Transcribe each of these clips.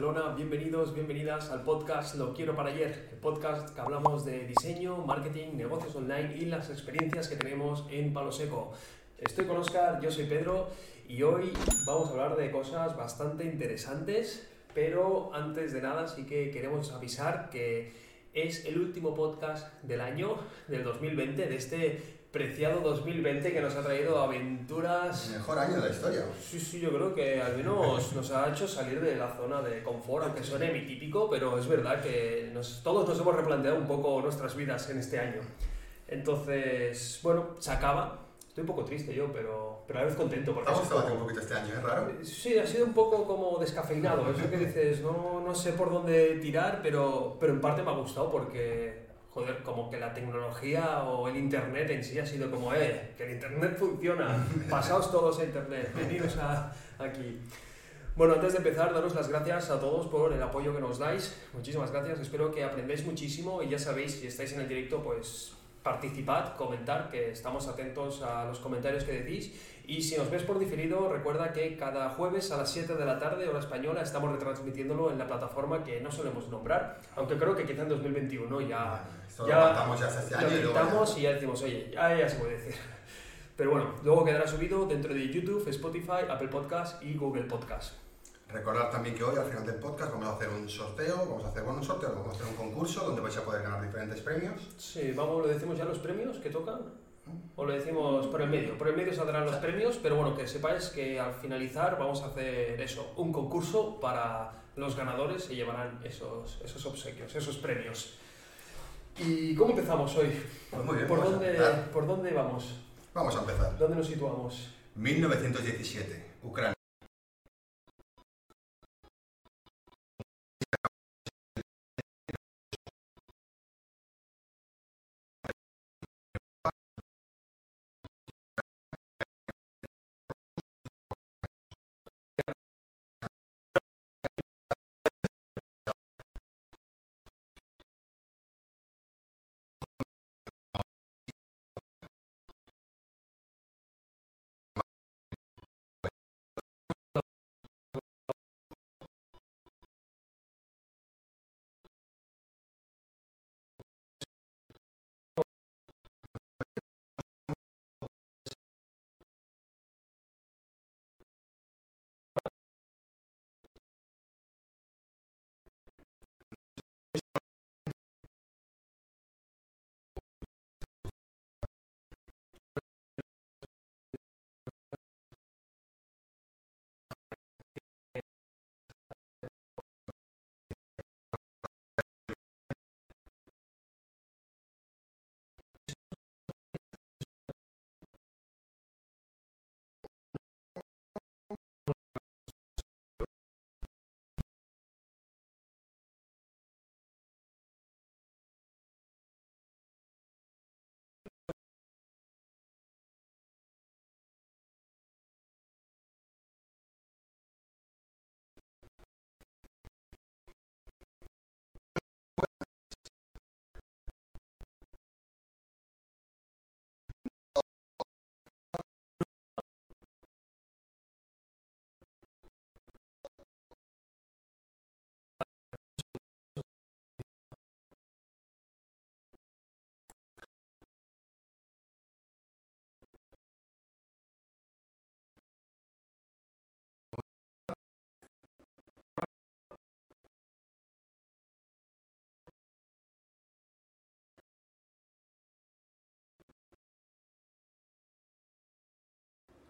Bienvenidos, bienvenidas al podcast Lo Quiero para Ayer, el podcast que hablamos de diseño, marketing, negocios online y las experiencias que tenemos en Palo Seco. Estoy con Oscar, yo soy Pedro y hoy vamos a hablar de cosas bastante interesantes, pero antes de nada sí que queremos avisar que es el último podcast del año, del 2020, de este preciado 2020 que nos ha traído aventuras. El mejor año de la historia. Sí, sí, yo creo que al menos nos ha hecho salir de la zona de confort, aunque suene mi típico, pero es verdad que nos, todos nos hemos replanteado un poco nuestras vidas en este año. Entonces, bueno, se acaba. Estoy un poco triste yo, pero, pero a la vez contento. Porque ¿Te ha gustado un poquito este año, es raro? Sí, ha sido un poco como descafeinado. Eso que dices, no, no sé por dónde tirar, pero, pero en parte me ha gustado porque joder, como que la tecnología o el internet en sí ha sido como, eh, que el internet funciona, pasaos todos a internet, venidos a, aquí. Bueno, antes de empezar, daros las gracias a todos por el apoyo que nos dais. Muchísimas gracias, espero que aprendáis muchísimo y ya sabéis, si estáis en el directo, pues participad, comentar, que estamos atentos a los comentarios que decís. Y si nos ves por diferido, recuerda que cada jueves a las 7 de la tarde, hora española, estamos retransmitiéndolo en la plataforma que no solemos nombrar, aunque creo que quizá en 2021 ya ya ya este año lo y, ya... decimos, oye, ya, ya se puede decir. Pero bueno, luego quedará subido dentro de YouTube, Spotify, Apple Podcast y Google Podcast. Recordad también que hoy, al final del podcast, vamos a hacer un sorteo, vamos a hacer bueno, un sorteo, vamos a hacer un concurso donde vais a poder ganar diferentes premios. Sí, vamos, ¿lo decimos ya los premios que tocan? ¿O lo decimos por el medio? Por el medio saldrán los premios, pero bueno, que sepáis que al finalizar vamos a hacer eso, un concurso para los ganadores y llevarán esos, esos obsequios, esos premios. ¿Y cómo empezamos hoy? Pues muy bien, ¿Por, dónde, ¿Por dónde vamos? Vamos a empezar. ¿Dónde nos situamos? 1917, Ucrania.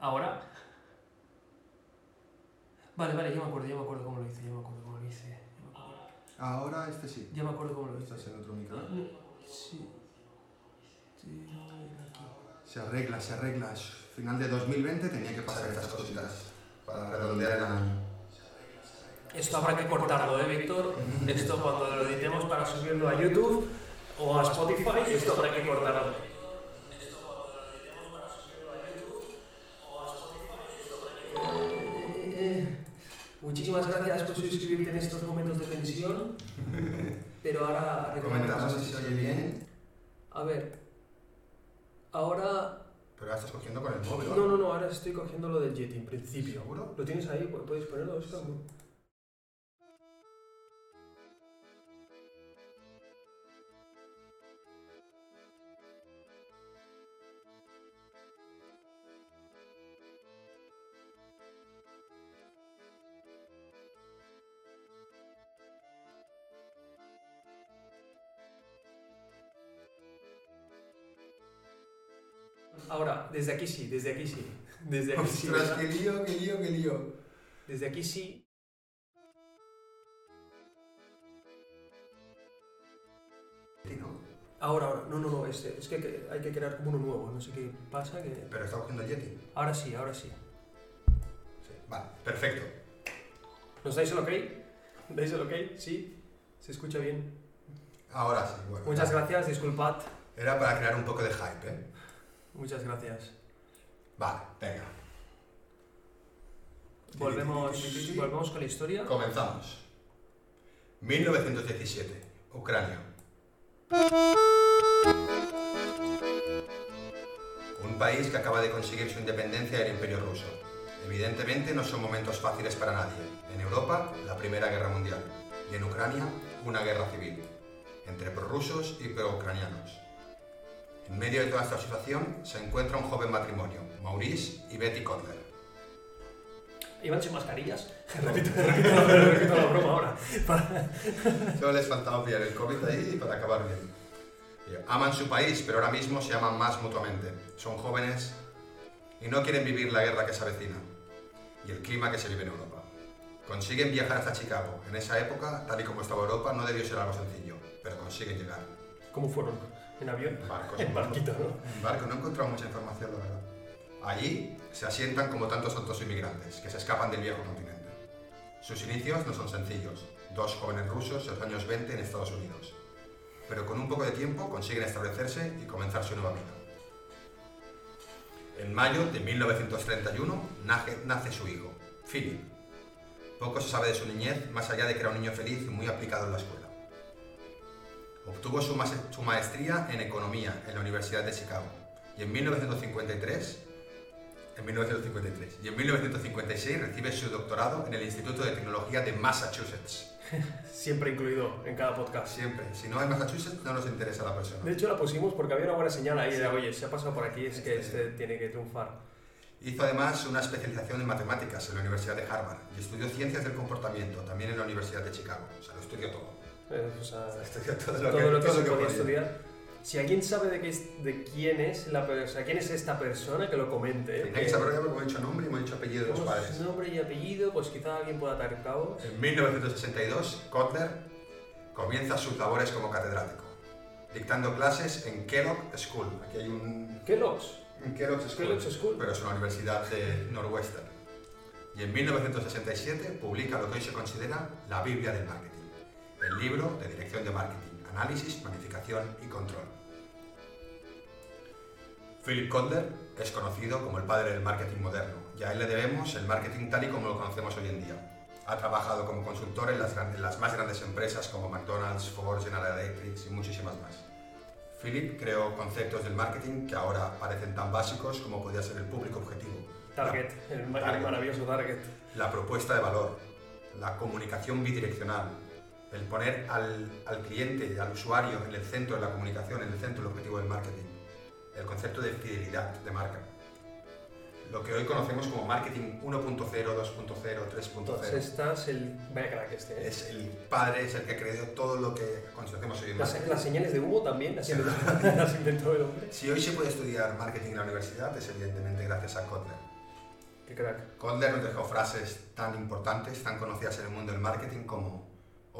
Ahora. Vale, vale, ya me acuerdo, ya me acuerdo cómo lo hice, ya me acuerdo cómo lo hice. Ahora este sí. Ya me acuerdo cómo lo hice. ¿Estás en otro micro? Sí. sí se arregla, se arregla. Final de 2020 tenía que pasar estas cositas para redondear el año. Esto habrá que cortarlo, ¿eh, Víctor? Esto cuando lo editemos para subirlo a YouTube o a Spotify, esto habrá que cortarlo. Muchísimas gracias por suscribirte en estos momentos de tensión. Pero ahora... Comentamos si se oye bien. A ver. Ahora... Pero ahora estás cogiendo con el móvil. No, no, no, ahora estoy cogiendo lo del Yeti en principio. ¿Seguro? ¿Lo tienes ahí? ¿Puedes ponerlo? Ahora, desde aquí sí, desde aquí sí. Desde aquí sí. Ostras, ¿verdad? qué lío, qué lío, qué lío. Desde aquí sí. Sí. Ahora, ahora. No, no, no. Este, es que, que hay que crear como uno nuevo. No sé qué pasa. Que... Pero está cogiendo el Yeti. Ahora sí, ahora sí. Sí. Vale, perfecto. ¿Nos dais el ok? ¿Dais el ok? Sí. ¿Se escucha bien? Ahora sí, bueno. Muchas gracias, disculpad. Era para crear un poco de hype, ¿eh? Muchas gracias. Vale, venga. Volvemos, volvemos con la historia. Comenzamos. 1917, Ucrania. Un país que acaba de conseguir su independencia del Imperio Ruso. Evidentemente no son momentos fáciles para nadie. En Europa, la Primera Guerra Mundial. Y en Ucrania, una guerra civil. Entre prorrusos y pro-ucranianos. En medio de toda esta situación se encuentra un joven matrimonio, Maurice y Betty Kotler. ¿Iban sin mascarillas? repito, repito, repito la broma ahora. Para- Solo les faltaba pillar el COVID ahí para acabar bien. Eh, Aman su país, pero ahora mismo se aman más mutuamente. Son jóvenes y no quieren vivir la guerra que se avecina y el clima que se vive en Europa. Consiguen viajar hasta Chicago. En esa época, tal y como estaba Europa, no debió ser algo sencillo, pero consiguen llegar. ¿Cómo fueron? ¿En avión? En barcos. En barquito, ¿no? En barco, no he encontrado mucha información, la verdad. Allí se asientan como tantos otros inmigrantes que se escapan del viejo continente. Sus inicios no son sencillos. Dos jóvenes rusos en los años 20 en Estados Unidos. Pero con un poco de tiempo consiguen establecerse y comenzar su nueva vida. En mayo de 1931 nace, nace su hijo, Philip. Poco se sabe de su niñez, más allá de que era un niño feliz y muy aplicado en la escuela. Obtuvo su, mas- su maestría en economía en la Universidad de Chicago y en 1953 en 1953 y en 1956 recibe su doctorado en el Instituto de Tecnología de Massachusetts. Siempre incluido en cada podcast. Siempre, si no hay Massachusetts no nos interesa la persona. De hecho, la pusimos porque había una buena señal ahí de, Sí. oye, se ha pasado por aquí, es que Sí. este tiene que triunfar. Hizo además una especialización en matemáticas en la Universidad de Harvard y estudió ciencias del comportamiento también en la Universidad de Chicago. O sea, lo estudió todo. O sea, todo todo lo que todo se lo que podía podía. estudiar. Si alguien sabe de, qué de quién es la persona, quién es esta persona, que lo comente. ¿eh? Tenía que saberlo ya porque hemos dicho nombre y hemos dicho apellido de los padres. nombre y apellido, pues quizá alguien pueda atar cabos. En 1962, Kotler comienza sus labores como catedrático, dictando clases en Kellogg School. Aquí hay un Kellogg's. en Kellogg's School, Kellogg's School. pero es una universidad de Northwestern. Y en 1967 publica lo que hoy se considera la Biblia del Marketing, el libro de dirección de marketing, análisis, planificación y control. Philip Kotler es conocido como el padre del marketing moderno y a él le debemos el marketing tal y como lo conocemos hoy en día. Ha trabajado como consultor en las, en las más grandes empresas como McDonald's, Ford, General Electric y muchísimas más. Philip creó conceptos del marketing que ahora parecen tan básicos como podría ser el público objetivo, Target, el, ma- el Target. maravilloso Target. la propuesta de valor, la comunicación bidireccional, el poner al, al cliente, al usuario en el centro de la comunicación, en el centro del objetivo del marketing, el concepto de fidelidad de marca. Lo que hoy conocemos como marketing 1.0, 2.0, Todas 3.0. estas, el. Vaya crack este, ¿eh? Es el padre, es el que creó todo lo que conocemos hoy en Las, las señales de humo también las las inventó el hombre. Si hoy se puede estudiar marketing en la universidad es evidentemente gracias a Kotler. Qué crack. Kotler nos dejó frases tan importantes, tan conocidas en el mundo del marketing como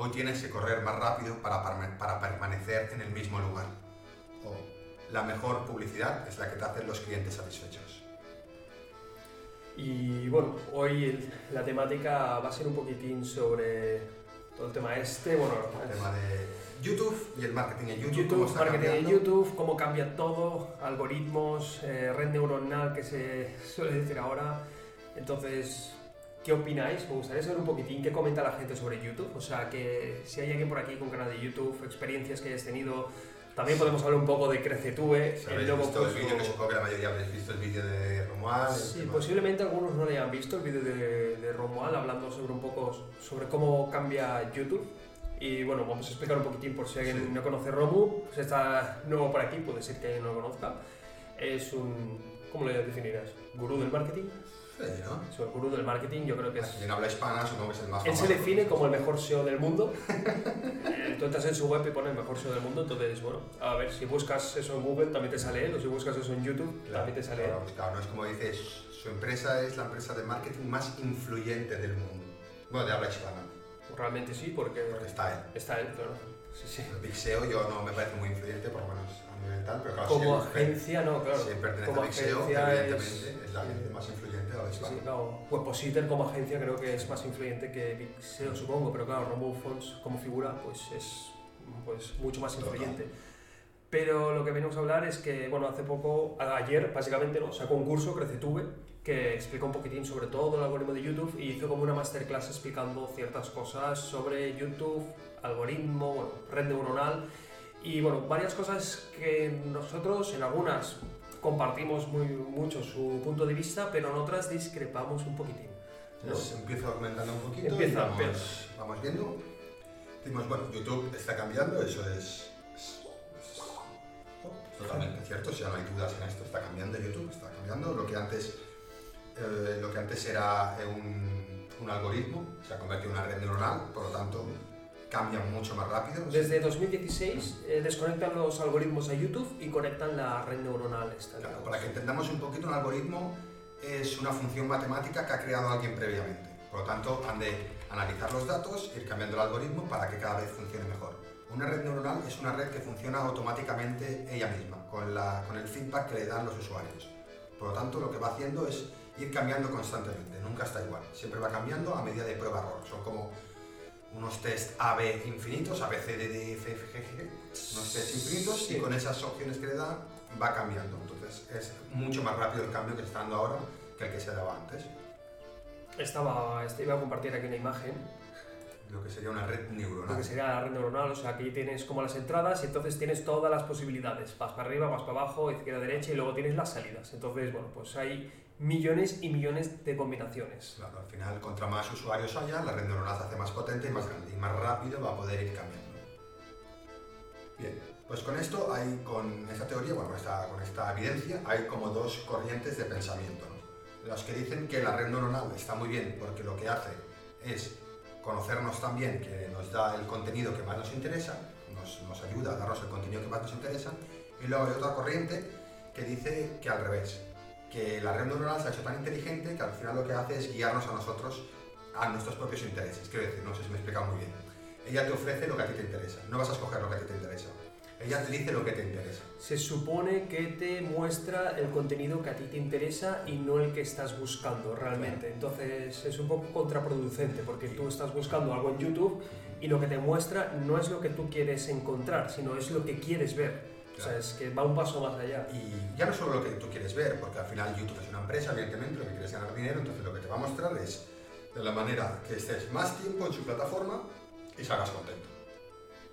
hoy tienes que correr más rápido para, para permanecer en el mismo lugar. O la mejor publicidad es la que te hacen los clientes satisfechos. Y bueno, hoy la temática va a ser un poquitín sobre todo el tema este. Bueno, El tema de YouTube y el marketing en YouTube. cómo YouTube, está marketing en cambiando. YouTube, cómo cambia todo, algoritmos, eh, red neuronal que se suele decir ahora. Entonces, ¿qué opináis? Me gustaría saber un poquitín qué comenta la gente sobre YouTube. O sea, que si hay alguien por aquí con canal de YouTube, experiencias que hayas tenido, también podemos hablar un poco de Crecetube. Si el habéis logo visto el puso- vídeo, que supongo que la mayoría habéis visto el vídeo de Romuald. el Sí, posiblemente algunos no le hayan visto el vídeo de, de Romuald hablando sobre un poco sobre cómo cambia YouTube. Y bueno, vamos a explicar un poquitín por si alguien Sí. no conoce Romu, pues está nuevo por aquí, puede ser que alguien no lo conozca. es un, ¿cómo lo definirás? ¿Gurú del marketing? ¿No? Es el gurú del marketing, yo creo que es... En habla hispana supongo que es el más Él se define como el mejor SEO del mundo. Eh, Tú entras en su web y pone el mejor SEO del mundo, entonces, bueno, a ver, si buscas eso en Google también te sale él, o si buscas eso en YouTube Claro, también te sale él. claro, pues claro, no es como dices, su empresa es la empresa de marketing más influyente del mundo. Bueno, de habla hispana, Realmente sí, porque porque está él. está él, claro. Sí, sí. El Big SEO yo no me parece muy influyente, por lo menos pero claro, Como si agencia, no, claro. si pertenece como a agencia evidentemente es, la agencia más influyente de habla Sí, claro. Webpositor como agencia creo que es más influyente que Big SEO, supongo, pero claro, Rambo Fonts como figura pues es pues, mucho más Total. influyente. Pero lo que venimos a hablar es que, bueno, hace poco, ayer básicamente, ¿no? sacó un curso, CreceTube, que explica un poquitín sobre todo el algoritmo de YouTube y hizo como una masterclass explicando ciertas cosas sobre YouTube, algoritmo, bueno, red neuronal y, bueno, varias cosas que nosotros en algunas compartimos muy, mucho su punto de vista, pero en otras discrepamos un poquitín. ¿no? Entonces empiezo comentando un poquito Empieza, vamos, empieza. vamos viendo. Decimos, bueno, YouTube está cambiando, eso es, es- es- totalmente cierto, si ya no hay dudas en esto, está cambiando YouTube, está cambiando. Lo que antes, eh, lo que antes era un, un algoritmo se ha convertido en una red neuronal, por lo tanto cambia mucho más rápido. Desde 2016 eh, desconectan los algoritmos a YouTube y conectan la red neuronal esta. Claro, para que entendamos un poquito, un algoritmo es una función matemática que ha creado alguien previamente. Por lo tanto, han de analizar los datos, ir cambiando el algoritmo para que cada vez funcione mejor. Una red neuronal es una red que funciona automáticamente ella misma, con, la- con el feedback que le dan los usuarios. Por lo tanto, lo que va haciendo es ir cambiando constantemente, nunca está igual. Siempre va cambiando a medida de prueba-error. Son como unos test A-B infinitos, A, B, C, D, D, F, F, G, G, unos test infinitos Sí. y con esas opciones que le da va cambiando. Entonces es mucho más rápido el cambio que está dando ahora que el que se daba antes. Estaba, este, iba a compartir aquí una imagen, Lo que sería una red lo neuronal. que sería la red neuronal, o sea, aquí tienes como las entradas y entonces tienes todas las posibilidades. Vas para arriba, vas para abajo, izquierda, derecha y luego tienes las salidas. Entonces, bueno, pues hay millones y millones de combinaciones. Claro, al final, contra más usuarios haya, la red neuronal se hace más potente y más grande y más rápido va a poder ir cambiando. Bien, pues con esto hay, con esta teoría, bueno, esta, con esta evidencia, hay como dos corrientes de pensamiento. ¿no? Los que dicen que la red neuronal está muy bien porque lo que hace es conocernos también, que nos da el contenido que más nos interesa, nos, nos ayuda a darnos el contenido que más nos interesa, y luego hay otra corriente que dice que al revés, que la red neuronal se ha hecho tan inteligente que al final lo que hace es guiarnos a nosotros a nuestros propios intereses. Quiero decir, no sé si me he explicado muy bien. Ella te ofrece lo que a ti te interesa, no vas a escoger lo que a ti te interesa. Ella te dice lo que te interesa. Se supone que te muestra el contenido que a ti te interesa y no el que estás buscando realmente. Entonces es un poco contraproducente porque tú estás buscando algo en YouTube y lo que te muestra no es lo que tú quieres encontrar, sino es lo que quieres ver. O sea, Claro. es que va un paso más allá. Y ya no solo lo que tú quieres ver, porque al final YouTube es una empresa, evidentemente, lo que quieres ganar dinero, entonces lo que te va a mostrar es de la manera que estés más tiempo en su plataforma y salgas contento.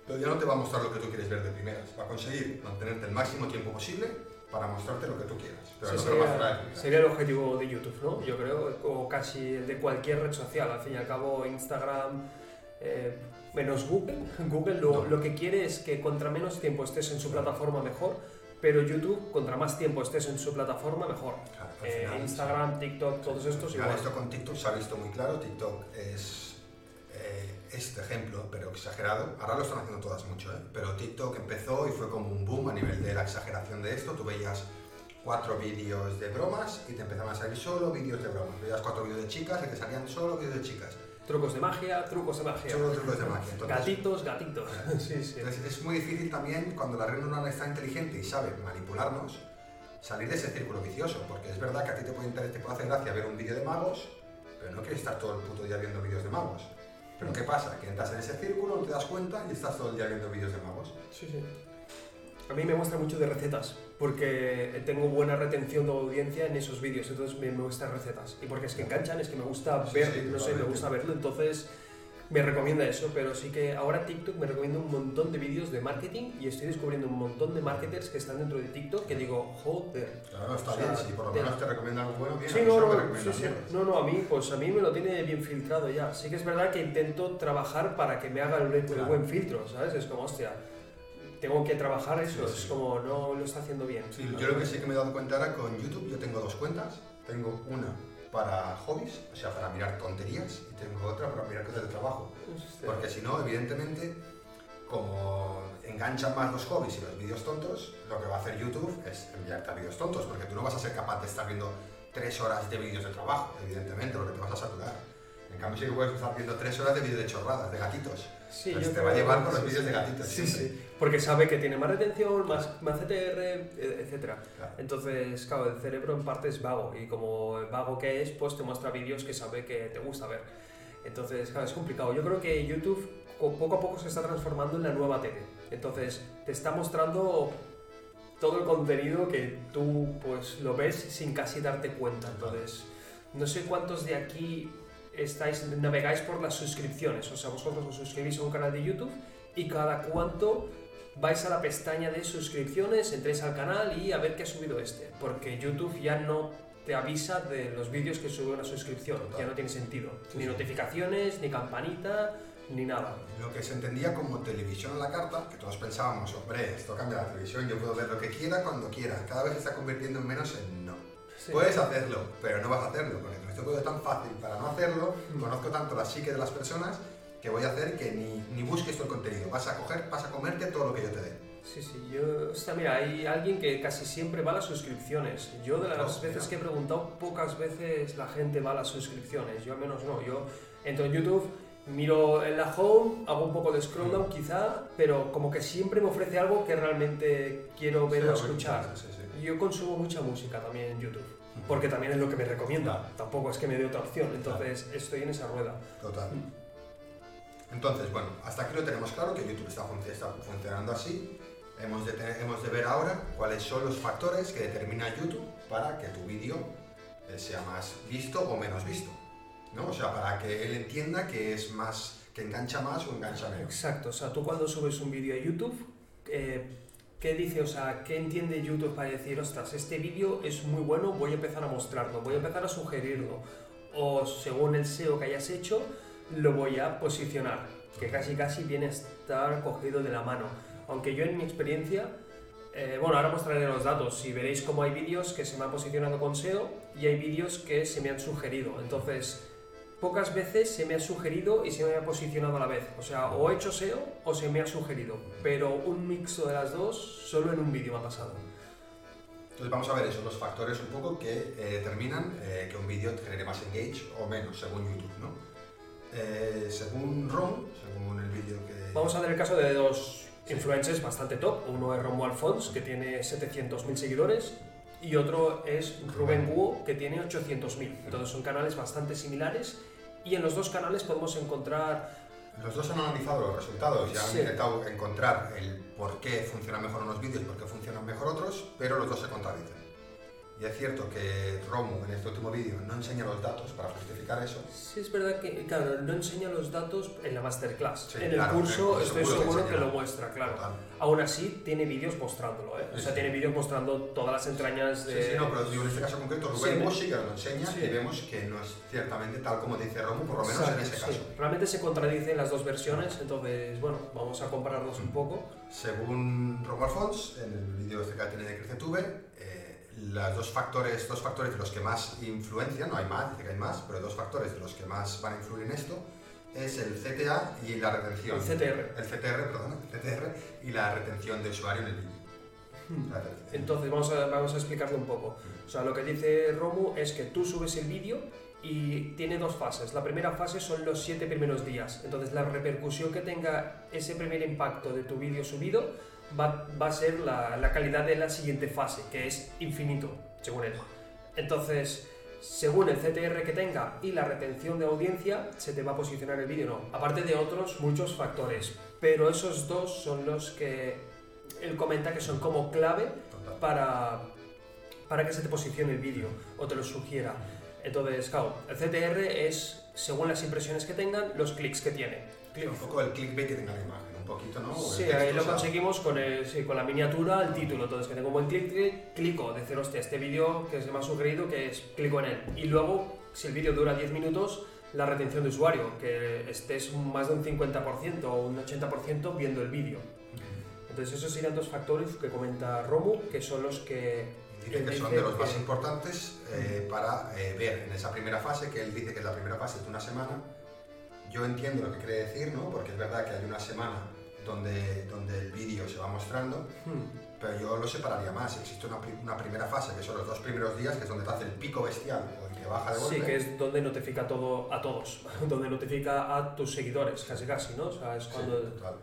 Pero ya no te va a mostrar lo que tú quieres ver de primeras, va a conseguir mantenerte el máximo tiempo posible para mostrarte lo que tú quieras. Pero Ese no te lo sería, de primeras. sería el objetivo de YouTube, ¿no? Yo creo, o casi el de cualquier red social. Al fin y al cabo, Instagram, eh, menos Google. Google lo, lo que quiere es que contra menos tiempo estés en su plataforma mejor, pero YouTube, contra más tiempo estés en su plataforma mejor. Claro, Eh, final, Instagram, TikTok, todos estos igual. esto con TikTok se ha visto muy claro. TikTok es eh, este ejemplo, pero exagerado. Ahora lo están haciendo todas mucho, ¿eh? pero TikTok empezó y fue como un boom a nivel de la exageración de esto. Tú veías cuatro vídeos de bromas y te empezaban a salir solo vídeos de bromas. Veías cuatro vídeos de chicas y te salían solo vídeos de chicas. Trucos de magia, trucos de magia. Solo trucos de magia. Entonces, Gatitos, gatitos. sí, sí. entonces es muy difícil también cuando la red neuronal está inteligente y sabe manipularnos, salir de ese círculo vicioso. Porque es verdad que a ti te puede, inter- te puede hacer gracia ver un vídeo de magos, pero no quieres estar todo el puto día viendo vídeos de magos. Pero ¿qué pasa? Que entras en ese círculo, no te das cuenta y estás todo el día viendo vídeos de magos. Sí, sí. A mí me muestra mucho de recetas, porque tengo buena retención de audiencia en esos vídeos, entonces me, me muestra recetas. Y porque es que enganchan, es que me gusta Sí, ver, sí, no sé, me gusta verlo, entonces me recomienda eso, pero sí que ahora TikTok me recomienda un montón de vídeos de marketing y estoy descubriendo un montón de marketers que están dentro de TikTok que digo, joder. Claro, está O sea, bien, si por lo menos te recomiendan algo bueno, bien. Sí, no, no, sí, sí. no, no, a mí, pues a mí me lo tiene bien filtrado ya. Sí que es verdad que intento trabajar para que me haga el, el Claro. buen filtro, ¿sabes? Es como, hostia, tengo que trabajar eso, Sí, sí. es como no lo está haciendo bien. Sí, yo lo que sí que me he dado cuenta ahora con YouTube, yo tengo dos cuentas. Tengo una para hobbies, o sea, para mirar tonterías, y tengo otra para mirar cosas de trabajo. Este, Porque si no, evidentemente, como enganchan más los hobbies y los vídeos tontos, lo que va a hacer YouTube es enviarte a vídeos tontos, porque tú no vas a ser capaz de estar viendo tres horas de vídeos de trabajo, evidentemente, porque te vas a saturar. En cambio, sí que puedes estar viendo tres horas de vídeos de chorradas, de gatitos. Sí, yo te va a llevar por los vídeos de gatitos. Sí, siempre. sí, porque sabe que tiene más retención, más, más CTR, e- etcétera. Claro. Entonces, claro, el cerebro en parte es vago y como vago que es, pues te muestra vídeos que sabe que te gusta ver. Entonces, claro, es complicado. Yo creo que YouTube co- poco a poco se está transformando en la nueva tele. Entonces, te está mostrando todo el contenido que tú pues lo ves sin casi darte cuenta. Entonces, no sé cuántos de aquí estáis navegáis por las suscripciones, o sea, vosotros os suscribís a un canal de YouTube y cada cuánto vais a la pestaña de suscripciones, entréis al canal y a ver qué ha subido este, porque YouTube ya no te avisa de los vídeos que sube una suscripción, ya no tiene sentido, Sí, ni sí. notificaciones, ni campanita, ni nada. Lo que se entendía como televisión a la carta, que todos pensábamos, hombre, esto cambia la televisión, yo puedo ver lo que quiera cuando quiera, cada vez se está convirtiendo en menos en. Sí. Puedes hacerlo, pero no vas a hacerlo, porque lo estoy poniendo tan fácil para no hacerlo, Mm. conozco tanto la psique de las personas que voy a hacer que ni, ni busques tú el contenido, vas a coger, vas a comerte todo lo que yo te dé. Sí, sí, yo, o sea, mira, hay alguien que casi siempre va a las suscripciones. Yo de las Oh, veces mira. que he preguntado, pocas veces la gente va a las suscripciones, yo al menos no. Yo entro en YouTube, miro en la home, hago un poco de scroll down quizá, pero como que siempre me ofrece algo que realmente quiero ver Sí, o escuchar. sí, sí. Yo consumo mucha música también en YouTube, porque también es lo que me recomienda, tampoco es que me dé otra opción, entonces estoy en esa rueda. Total. Entonces, bueno, hasta aquí lo tenemos claro, que YouTube está, func- está funcionando así. Hemos de, tener- hemos de ver ahora cuáles son los factores que determina YouTube para que tu vídeo eh, sea más visto o menos visto. ¿no? O sea, para que él entienda que es más, que engancha más o engancha menos. Exacto, o sea, tú cuando subes un vídeo a YouTube, eh, ¿qué dice? O sea, ¿qué entiende YouTube para decir, ostras, este vídeo es muy bueno, voy a empezar a mostrarlo, voy a empezar a sugerirlo? O según el SEO que hayas hecho, lo voy a posicionar, que casi casi viene a estar cogido de la mano. Aunque yo en mi experiencia, eh, bueno, ahora mostraré los datos y veréis cómo hay vídeos que se me han posicionado con SEO y hay vídeos que se me han sugerido. Entonces, pocas veces se me ha sugerido y se me ha posicionado a la vez. O sea, o he hecho SEO o se me ha sugerido. Pero un mixto de las dos solo en un vídeo me ha pasado. Entonces vamos a ver esos dos factores un poco que eh, determinan eh, que un vídeo genere más engage o menos, según YouTube, ¿no? Eh, según ROM, según el vídeo que... Vamos a ver el caso de dos influencers bastante top. Uno es Romuald Fons, que tiene 700.000 seguidores, y otro es Rubén Guo, que tiene 800.000. Entonces son canales bastante similares y en los dos canales podemos encontrar Los dos han analizado los resultados y han Sí. intentado encontrar el por qué funcionan mejor unos vídeos y por qué funcionan mejor otros, pero los dos se contradicen. Y es cierto que Romu en este último vídeo no enseña los datos para justificar eso. Sí, es verdad que, claro, no enseña los datos en la masterclass. Sí, en claro, el en el curso estoy seguro que seguro que, enseña. lo muestra, claro. Total. Aún así, tiene vídeos mostrándolo, ¿eh? O Sí, sea, sí. tiene vídeos mostrando todas las entrañas de... Sí, sí, no, pero digo, en este caso concreto Rubén sí que lo enseña y vemos que no es ciertamente tal como dice Romu, por lo menos Exacto, en ese sí. caso. Realmente se contradicen las dos versiones, entonces, bueno, vamos a compararlos un poco. Según Romu Alfons, en el vídeo este que tiene de CreceTube, los dos factores, dos factores de los que más influencian, no hay más, dice que hay más, pero dos factores de los que más van a influir en esto es el CTA y la retención. El CTR. El CTR, perdón, el CTR y la retención de usuario en el vídeo. Hmm. Entonces, vamos a, vamos a explicarlo un poco. O sea, lo que dice Romu es que tú subes el vídeo y tiene dos fases. La primera fase son los siete primeros días. Entonces, la repercusión que tenga ese primer impacto de tu vídeo subido va, va a ser la, la calidad de la siguiente fase, que es infinito, según él. Entonces, según el CTR que tenga y la retención de audiencia, se te va a posicionar el vídeo o no. Aparte de otros muchos factores. Pero esos dos son los que él comenta que son como clave para, para que se te posicione el vídeo o te lo sugiera. Entonces, claro, el CTR es, según las impresiones que tengan, los clics que tiene. Un poco el clickbait que tenga la imagen, poquito, ¿no? Sí, texto, ahí lo o sea, conseguimos con, el- sí, con la miniatura, el título. Entonces, que tengo un buen clic, clico, decir, hostia, este vídeo que se me ha sugerido, que es, clico en él. Y luego, si el vídeo dura 10 minutos, la retención de usuario, que estés más de un 50% o un 80% viendo el vídeo. Entonces esos serían dos factores que comenta Romu, que son los que... Dice que son de los más importantes eh, para eh, ver en esa primera fase, que él dice que es la primera fase de una semana. Yo entiendo lo que quiere decir, ¿no? Porque es verdad que hay una semana donde, donde el vídeo se va mostrando, Hmm, pero yo lo separaría más. Existe una, una primera fase, que son los dos primeros días, que es donde te hace el pico bestial o el que baja de golpe. Sí, que es donde notifica todo a todos, donde notifica a tus seguidores, casi casi, ¿no? O sea, es Sí, cuando... total.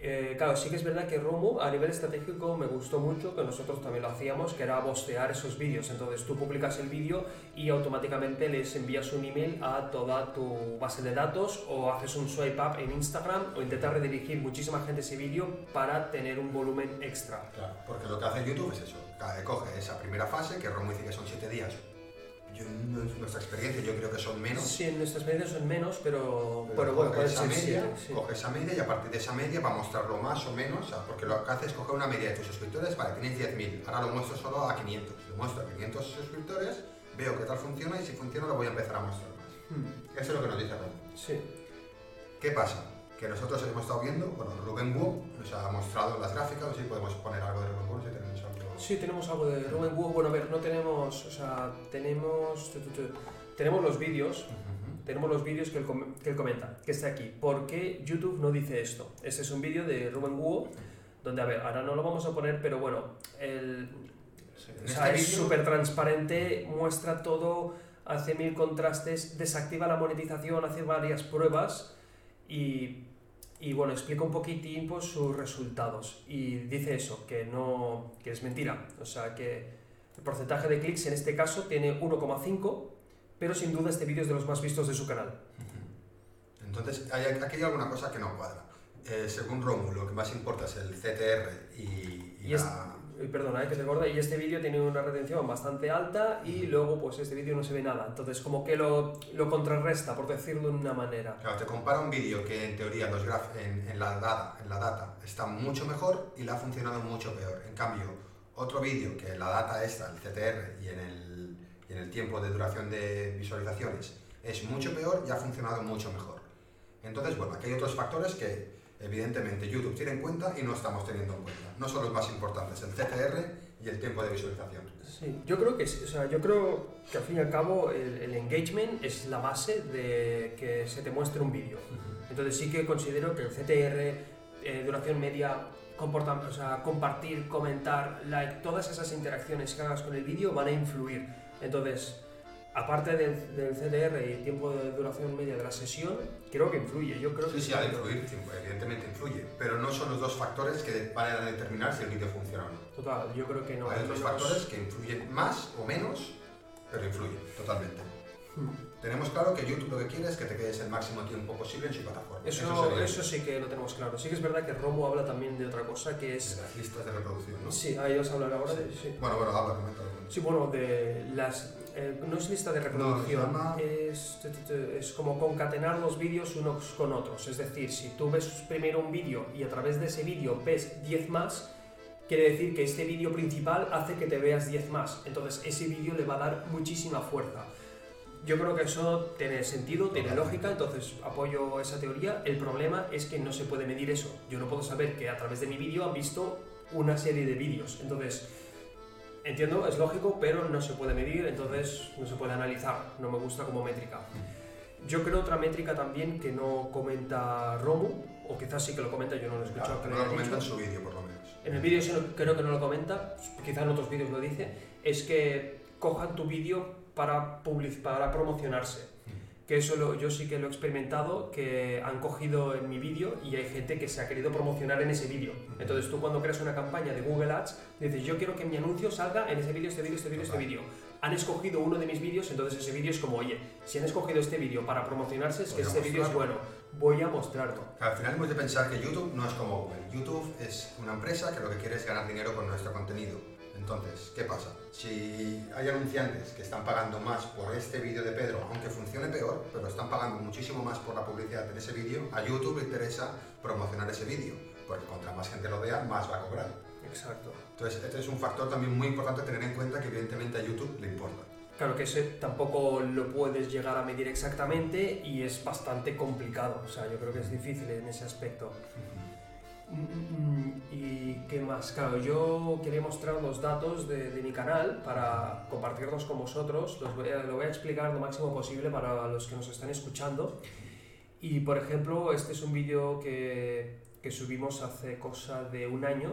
Eh, claro, sí que es verdad que Romu a nivel estratégico me gustó mucho, que nosotros también lo hacíamos, que era bostear esos vídeos. Entonces tú publicas el vídeo y automáticamente les envías un email a toda tu base de datos o haces un swipe up en Instagram o intentas redirigir muchísima gente ese vídeo para tener un volumen extra. Claro, porque lo que hace YouTube es eso, coge esa primera fase, que Romo dice que son 7 días. Yo, no es nuestra experiencia, yo creo que son menos. Sí, en nuestras medidas son menos, pero, Pero pero bueno, puede esa ser media, siete, sí. coge esa media y a partir de esa media va a mostrarlo más o menos, porque lo que hace es coger una media de tus suscriptores, vale, tienes 10.000, ahora lo muestro solo a 500, lo muestro a 500 suscriptores, veo qué tal funciona y si funciona lo voy a empezar a mostrar más. Hmm, Eso es lo que nos dice Romo. Sí. ¿Qué pasa? Que nosotros hemos estado viendo, bueno, Rubén Wu nos ha mostrado las gráficas, no sé si podemos poner algo de Rubén Wu, si tenemos. Sí, tenemos algo de Rubén Wu. Bueno, a ver, no tenemos, o sea, tenemos, tu, tu, tu, tenemos los vídeos, tenemos los vídeos que él, que él comenta, que está aquí. ¿Por qué YouTube no dice esto? Este es un vídeo de Rubén Wu, donde, a ver, ahora no lo vamos a poner, pero bueno, el, o sea, este es súper transparente, muestra todo, hace mil contrastes, desactiva la monetización, hace varias pruebas y, y, bueno, explica un poquitín pues, sus resultados. Y dice eso, que, no, que es mentira. O sea, que el porcentaje de clics en este caso tiene 1,5, pero sin duda este vídeo es de los más vistos de su canal. Entonces, hay, aquí hay alguna cosa que no cuadra. Eh, según Rómulo, lo que más importa es el CTR y, y la- Perdona, eh, que te acordé, y este vídeo tiene una retención bastante alta y luego pues este vídeo no se ve nada. Entonces como que lo, lo contrarresta, por decirlo de una manera. Claro, te compara un vídeo que en teoría los graf en, en la data, en la data está mucho mejor y le ha funcionado mucho peor. En cambio, otro vídeo que en la data esta, el CTR y en el, y en el tiempo de duración de visualizaciones es mucho peor y ha funcionado mucho mejor. Entonces, bueno, aquí hay otros factores que evidentemente YouTube tiene en cuenta y no estamos teniendo en cuenta. No son los más importantes, el CTR y el tiempo de visualización. Sí, yo creo que sí, o sea, yo creo que al fin y al cabo el, el engagement es la base de que se te muestre un vídeo. Entonces sí que considero que el CTR, eh, duración media, comporta- o sea, compartir, comentar, like, todas esas interacciones que hagas con el vídeo van a influir. Entonces, aparte del, del CTR y el tiempo de duración media de la sesión, creo que influye. Yo creo Sí, que sí, ha de influir, sí, evidentemente influye, pero no son los dos factores que van a determinar si el vídeo funciona o no. Total, yo creo que no. Hay otros menos- factores que influyen más o menos, pero influyen totalmente. Hmm. Tenemos claro que YouTube lo que quiere es que te quedes el máximo tiempo posible en su plataforma. Eso, sería eso sí que lo tenemos claro. Sí que es verdad que Romo habla también de otra cosa que de es... las listas de reproducción, ¿no? Sí, ahí os hablaré ahora de... sí. Bueno, bueno, habla, comenta. Sí, bueno, de las... eh, no es lista de reproducción, No, llama- es, es como concatenar los vídeos unos con otros. Es decir, si tú ves primero un vídeo y a través de ese vídeo ves 10 más, quiere decir que este vídeo principal hace que te veas 10 más. Entonces ese vídeo le va a dar muchísima fuerza. Yo creo que eso tiene sentido, tiene lógica, entonces apoyo esa teoría. El problema es que no se puede medir eso. Yo no puedo saber que a través de mi vídeo han visto una serie de vídeos. Entonces, entiendo, es lógico, pero no se puede medir, entonces no se puede analizar. No me gusta como métrica. Yo creo otra métrica también que no comenta Romu, o quizás sí que lo comenta, yo no lo he escuchado. Claro, que no lo comenta en su vídeo, por lo menos. En el vídeo creo que no lo comenta, quizás en otros vídeos lo dice, es que cojan tu vídeo para, public- para promocionarse. Que eso lo- yo sí que lo he experimentado, que han cogido en mi vídeo y hay gente que se ha querido promocionar en ese vídeo. Entonces tú cuando creas una campaña de Google Ads, dices yo quiero que mi anuncio salga en ese vídeo, este vídeo, este vídeo, este vídeo. Han escogido uno de mis vídeos, entonces ese vídeo es como, oye, si han escogido este vídeo para promocionarse, es que Voy a este vídeo es bueno, voy a mostrarlo. Al final hemos de pensar que YouTube no es como Google. YouTube es una empresa que lo que quiere es ganar dinero con nuestro contenido. Entonces, ¿qué pasa? Si hay anunciantes que están pagando más por este vídeo de Pedro, aunque funcione peor, pero están pagando muchísimo más por la publicidad en ese vídeo, a YouTube le interesa promocionar ese vídeo, porque contra más gente lo vea, más va a cobrar. Exacto. Entonces, este es un factor también muy importante tener en cuenta que evidentemente a YouTube le importa. Claro que ese tampoco lo puedes llegar a medir exactamente y es bastante complicado. O sea, yo creo que es difícil en ese aspecto. Mm, ¿Y qué más? Claro, yo quería mostrar los datos de, de mi canal para compartirlos con vosotros. Los lo voy a explicar lo máximo posible para los que nos están escuchando. Y por ejemplo, este es un vídeo que, que subimos hace cosa de un año.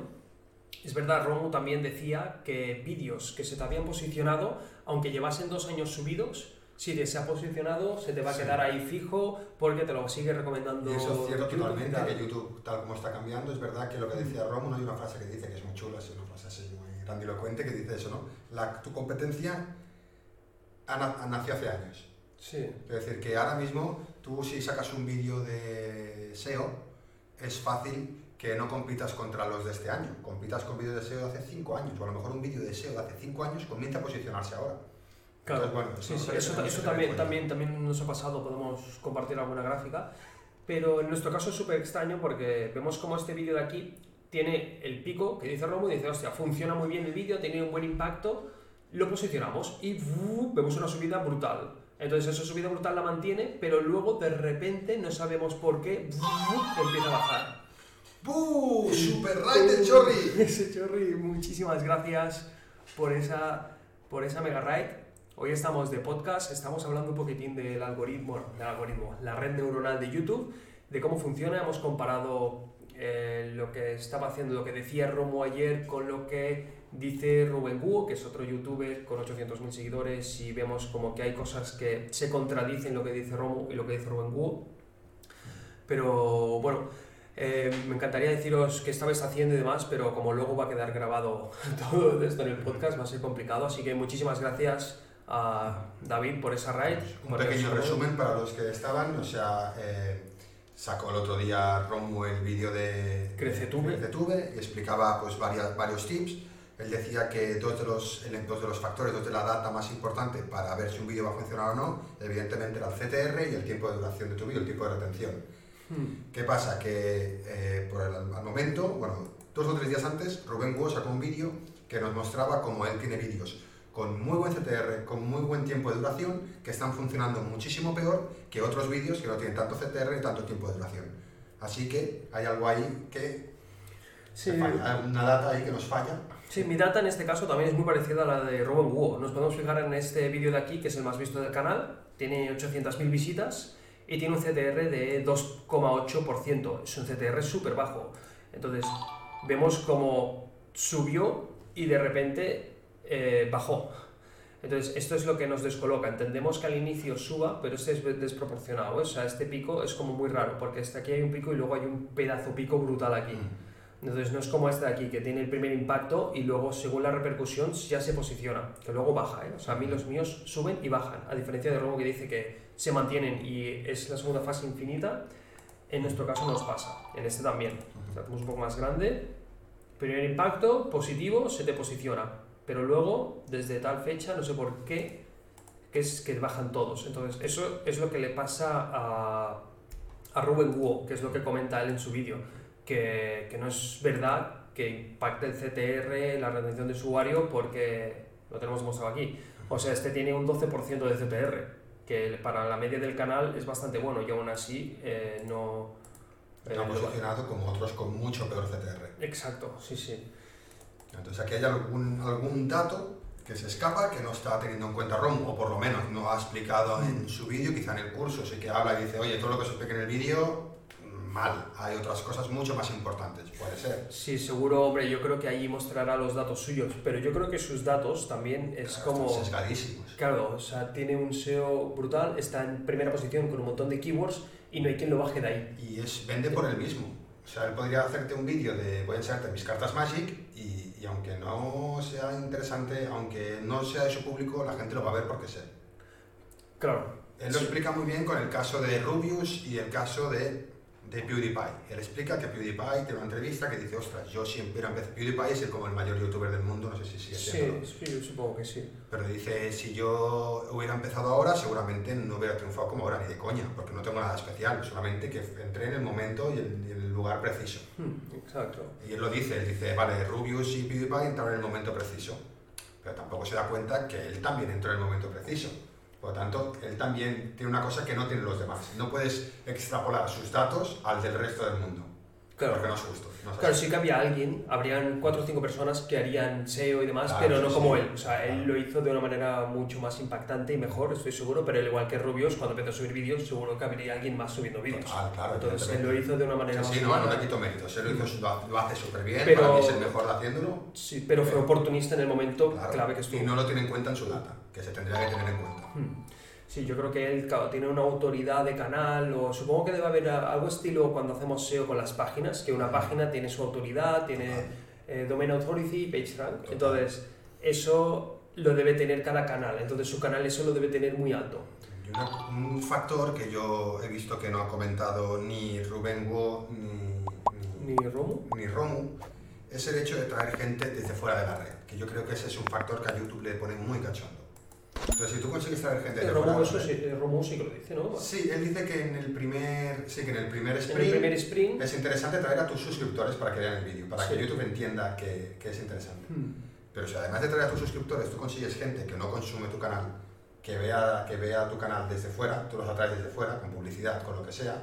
Es verdad, Romu también decía que vídeos que se te habían posicionado, aunque llevasen dos años subidos, si te se ha posicionado, se te va a Sí. quedar ahí fijo porque te lo sigue recomendando. Y eso es cierto YouTube totalmente, tal. que YouTube, tal como está cambiando, es verdad que lo que decía Romo, no hay una frase que dice que es muy chula, es una frase así muy grandilocuente que dice eso, ¿no? La, tu competencia ha, na- ha nacido hace años. Sí. Es decir, que ahora mismo tú si sacas un vídeo de SEO, es fácil que no compitas contra los de este año, compitas con vídeos de SEO de hace 5 años, o a lo mejor un vídeo de SEO de hace 5 años comienza a posicionarse ahora. Claro, bueno, sí, eso sí, es eso, eso también, también, también nos ha pasado, podemos compartir alguna gráfica, pero en nuestro caso es súper extraño porque vemos como este vídeo de aquí tiene el pico que dice Romo y dice, hostia, funciona muy bien el vídeo, tiene un buen impacto, lo posicionamos y vemos una subida brutal. Entonces esa subida brutal la mantiene, pero luego de repente no sabemos por qué empieza a bajar. ¡Buh! ¡Super right del Chorri! Ese chorri, muchísimas gracias por esa, por esa mega ride. Hoy estamos de podcast, estamos hablando un poquitín del algoritmo, del algoritmo, la red neuronal de YouTube, de cómo funciona. Hemos comparado eh, lo que estaba haciendo, lo que decía Romo ayer con lo que dice Rubén Guo, que es otro youtuber con 800.000 seguidores, y vemos como que hay cosas que se contradicen lo que dice Romo y lo que dice Rubén Guo. Pero bueno, eh, me encantaría deciros qué estabais haciendo y demás, pero como luego va a quedar grabado todo esto en el podcast, va a ser complicado. Así que muchísimas gracias a David por esa raid. Un pequeño resumen para los que estaban, o sea, eh, sacó el otro día Romu el vídeo de CreceTube. CreceTube y explicaba pues varias, varios tips. Él decía que dos de, los, dos de los factores, dos de la data más importante para ver si un vídeo va a funcionar o no, evidentemente era el CTR y el tiempo de duración de tu vídeo, el tiempo de retención. Hmm, ¿Qué pasa? Que eh, por el, al momento, bueno, dos o tres días antes, Rubén Guo sacó un vídeo que nos mostraba cómo él tiene vídeos con muy buen CTR, con muy buen tiempo de duración, que están funcionando muchísimo peor que otros vídeos que no tienen tanto CTR ni tanto tiempo de duración. Así que hay algo ahí que Sí, que falla, hay una data ahí que nos falla. sí, mi data en este caso también es muy parecida a la de Robin Guo. Nos podemos fijar en este vídeo de aquí, que es el más visto del canal. Tiene 800.000 visitas y tiene un CTR de 2,8%. Es un CTR súper bajo. Entonces, vemos como subió y de repente eh, bajó. Entonces, esto es lo que nos descoloca. Entendemos que al inicio suba, pero este es desproporcionado. ¿eh? O sea, este pico es como muy raro, porque este aquí hay un pico y luego hay un pedazo pico brutal aquí. Entonces, no es como este de aquí, que tiene el primer impacto y luego, según la repercusión, ya se posiciona, que luego baja. ¿eh? O sea, a mí los míos suben y bajan, a diferencia de Robo que dice que se mantienen y es la segunda fase infinita. En nuestro caso nos pasa, en este también. O sea, un poco más grande, primer impacto positivo, se te posiciona, pero luego, desde tal fecha, no sé por qué, que es que bajan todos. Entonces, eso es lo que le pasa a, a Rubén Guo, que es lo que comenta él en su vídeo, que, que no es verdad que impacte el CTR, la retención de usuario, porque lo tenemos mostrado aquí. O sea, este tiene un 12% de CTR, que para la media del canal es bastante bueno y aún así eh, no... eh, Está lo- posicionado como otros con mucho peor CTR. Exacto, sí, sí. Entonces aquí hay algún, algún dato que se escapa, que no está teniendo en cuenta ROM, o por lo menos no ha explicado en su vídeo, quizá en el curso sí que habla y dice, oye, todo lo que se explica en el vídeo, mal, hay otras cosas mucho más importantes, puede ser. Sí, seguro, hombre, yo creo que allí mostrará los datos suyos, pero yo creo que sus datos también es Claro, como... están sesgadísimos. Claro, o sea, tiene un SEO brutal, está en primera posición con un montón de keywords y no hay quien lo baje de ahí. Y es, vende por él mismo. O sea, él podría hacerte un vídeo de, voy a enseñarte mis cartas Magic y, y aunque no sea interesante, aunque no sea de su público, la gente lo va a ver porque sé. Claro. Él lo Sí. explica muy bien con el caso de Rubius y el caso de, de PewDiePie. Él explica que PewDiePie tiene una entrevista que dice, ostras, yo siempre empecé... PewDiePie es el, como el mayor youtuber del mundo, no sé si sigue Sí, siendo. sí, yo supongo que sí. Pero dice, si yo hubiera empezado ahora, seguramente no hubiera triunfado como ahora, ni de coña, porque no tengo nada especial, solamente que entré en el momento y en el lugar preciso. Hmm, exacto. Y él lo dice, él dice, vale, Rubius y PewDiePie entraron en el momento preciso, pero tampoco se da cuenta que él también entró en el momento preciso. Por lo tanto, él también tiene una cosa que no tienen los demás. No puedes extrapolar sus datos al del resto del mundo. Claro. Porque no es justo. no Claro, sí que había alguien, habrían cuatro o cinco personas que harían SEO y demás, Claro, pero no sí, como sí. él. O sea, él Claro. lo hizo de una manera mucho más impactante y mejor, estoy seguro, pero al igual que Rubius, cuando empezó a subir vídeos, seguro que habría alguien más subiendo vídeos. Total, claro. Entonces él lo hizo de una manera Sí, más sí, no, no te quito méritos. Él lo, hizo, lo, lo hace súper bien, Pero- para mí es el mejor haciéndolo. Sí, pero fue oportunista en el momento clave que estuvo. Y no lo tiene en cuenta en su data, que se tendría que tener en cuenta. Hmm. Sí, yo creo que él claro, tiene una autoridad de canal, o supongo que debe haber algo estilo cuando hacemos SEO con las páginas, que una página tiene su autoridad, tiene eh, Domain Authority y PageRank. Entonces, eso lo debe tener cada canal. Entonces, su canal eso lo debe tener muy alto. Una- un factor que yo he visto que no ha comentado ni Rubén Wo ni, Ni Romu. ni Romu es el hecho de traer gente desde fuera de la red, que yo creo que ese es un factor que a YouTube le pone muy cachondo. Entonces, si tú consigues traer gente Eh, de de eso la sí, eh, Romu sí que lo dice, ¿no? Sí, él dice que en el primer, sí, que en el primer En sprint el primer sprint. es interesante traer a tus suscriptores para que vean el vídeo, para Sí. que YouTube entienda que, que es interesante. Hmm. Pero si además de traer a tus suscriptores tú consigues gente que no consume tu canal, que vea, que vea tu canal desde fuera, tú los atraes desde fuera, con publicidad, con lo que sea,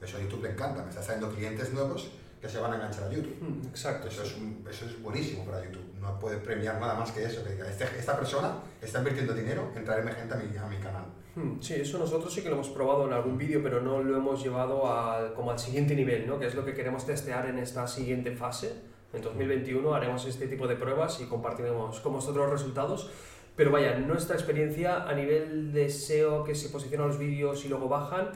eso a YouTube le encanta, me estás trayendo clientes nuevos que se van a enganchar a YouTube. Hmm, Exacto. Eso es, un- eso es buenísimo para YouTube, no puede premiar nada más que eso, que diga, "Este- esta persona está invirtiendo dinero en traerme gente a mi, a mi canal. Hmm, Sí, eso nosotros sí que lo hemos probado en algún vídeo, pero no lo hemos llevado al, como al siguiente nivel, ¿no? que es lo que queremos testear en esta siguiente fase. En 2021 haremos este tipo de pruebas y compartiremos con vosotros los resultados. Pero vaya, nuestra experiencia a nivel de SEO que se posicionan los vídeos y luego bajan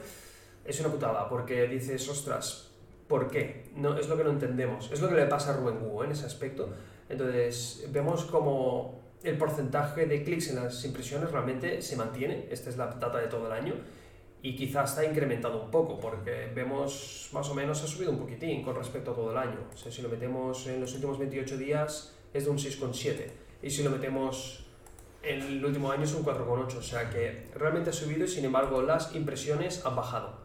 es una putada, porque dices, ostras, ¿por qué? No, es lo que no entendemos. Es lo que le pasa a Rubén ¿eh? en ese aspecto. Entonces, vemos como el porcentaje de clics en las impresiones realmente se mantiene, esta es la data de todo el año, y quizás está incrementado un poco, porque vemos más o menos ha subido un poquitín con respecto a todo el año. O sea, si lo metemos en los últimos 28 días es de un 6,7, y si lo metemos en el último año es un 4,8, o sea que realmente ha subido y sin embargo las impresiones han bajado,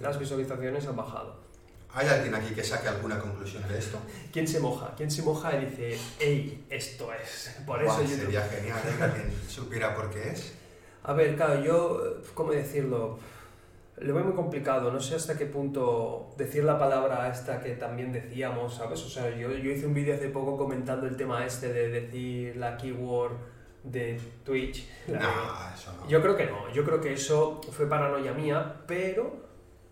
las visualizaciones han bajado. ¿Hay alguien aquí que saque alguna conclusión de esto? ¿Quién se moja? ¿Quién se moja y dice, hey, esto es? Por eso Buah, YouTube. sería genial ¿eh? que alguien supiera por qué es. A ver, claro, yo, ¿cómo decirlo? Lo veo muy complicado, no sé hasta qué punto decir la palabra esta que también decíamos, ¿sabes? O sea, yo, yo hice un vídeo hace poco comentando el tema este de decir la keyword de Twitch. La de- No, eso no. Yo creo que no, yo creo que eso fue paranoia mía, pero,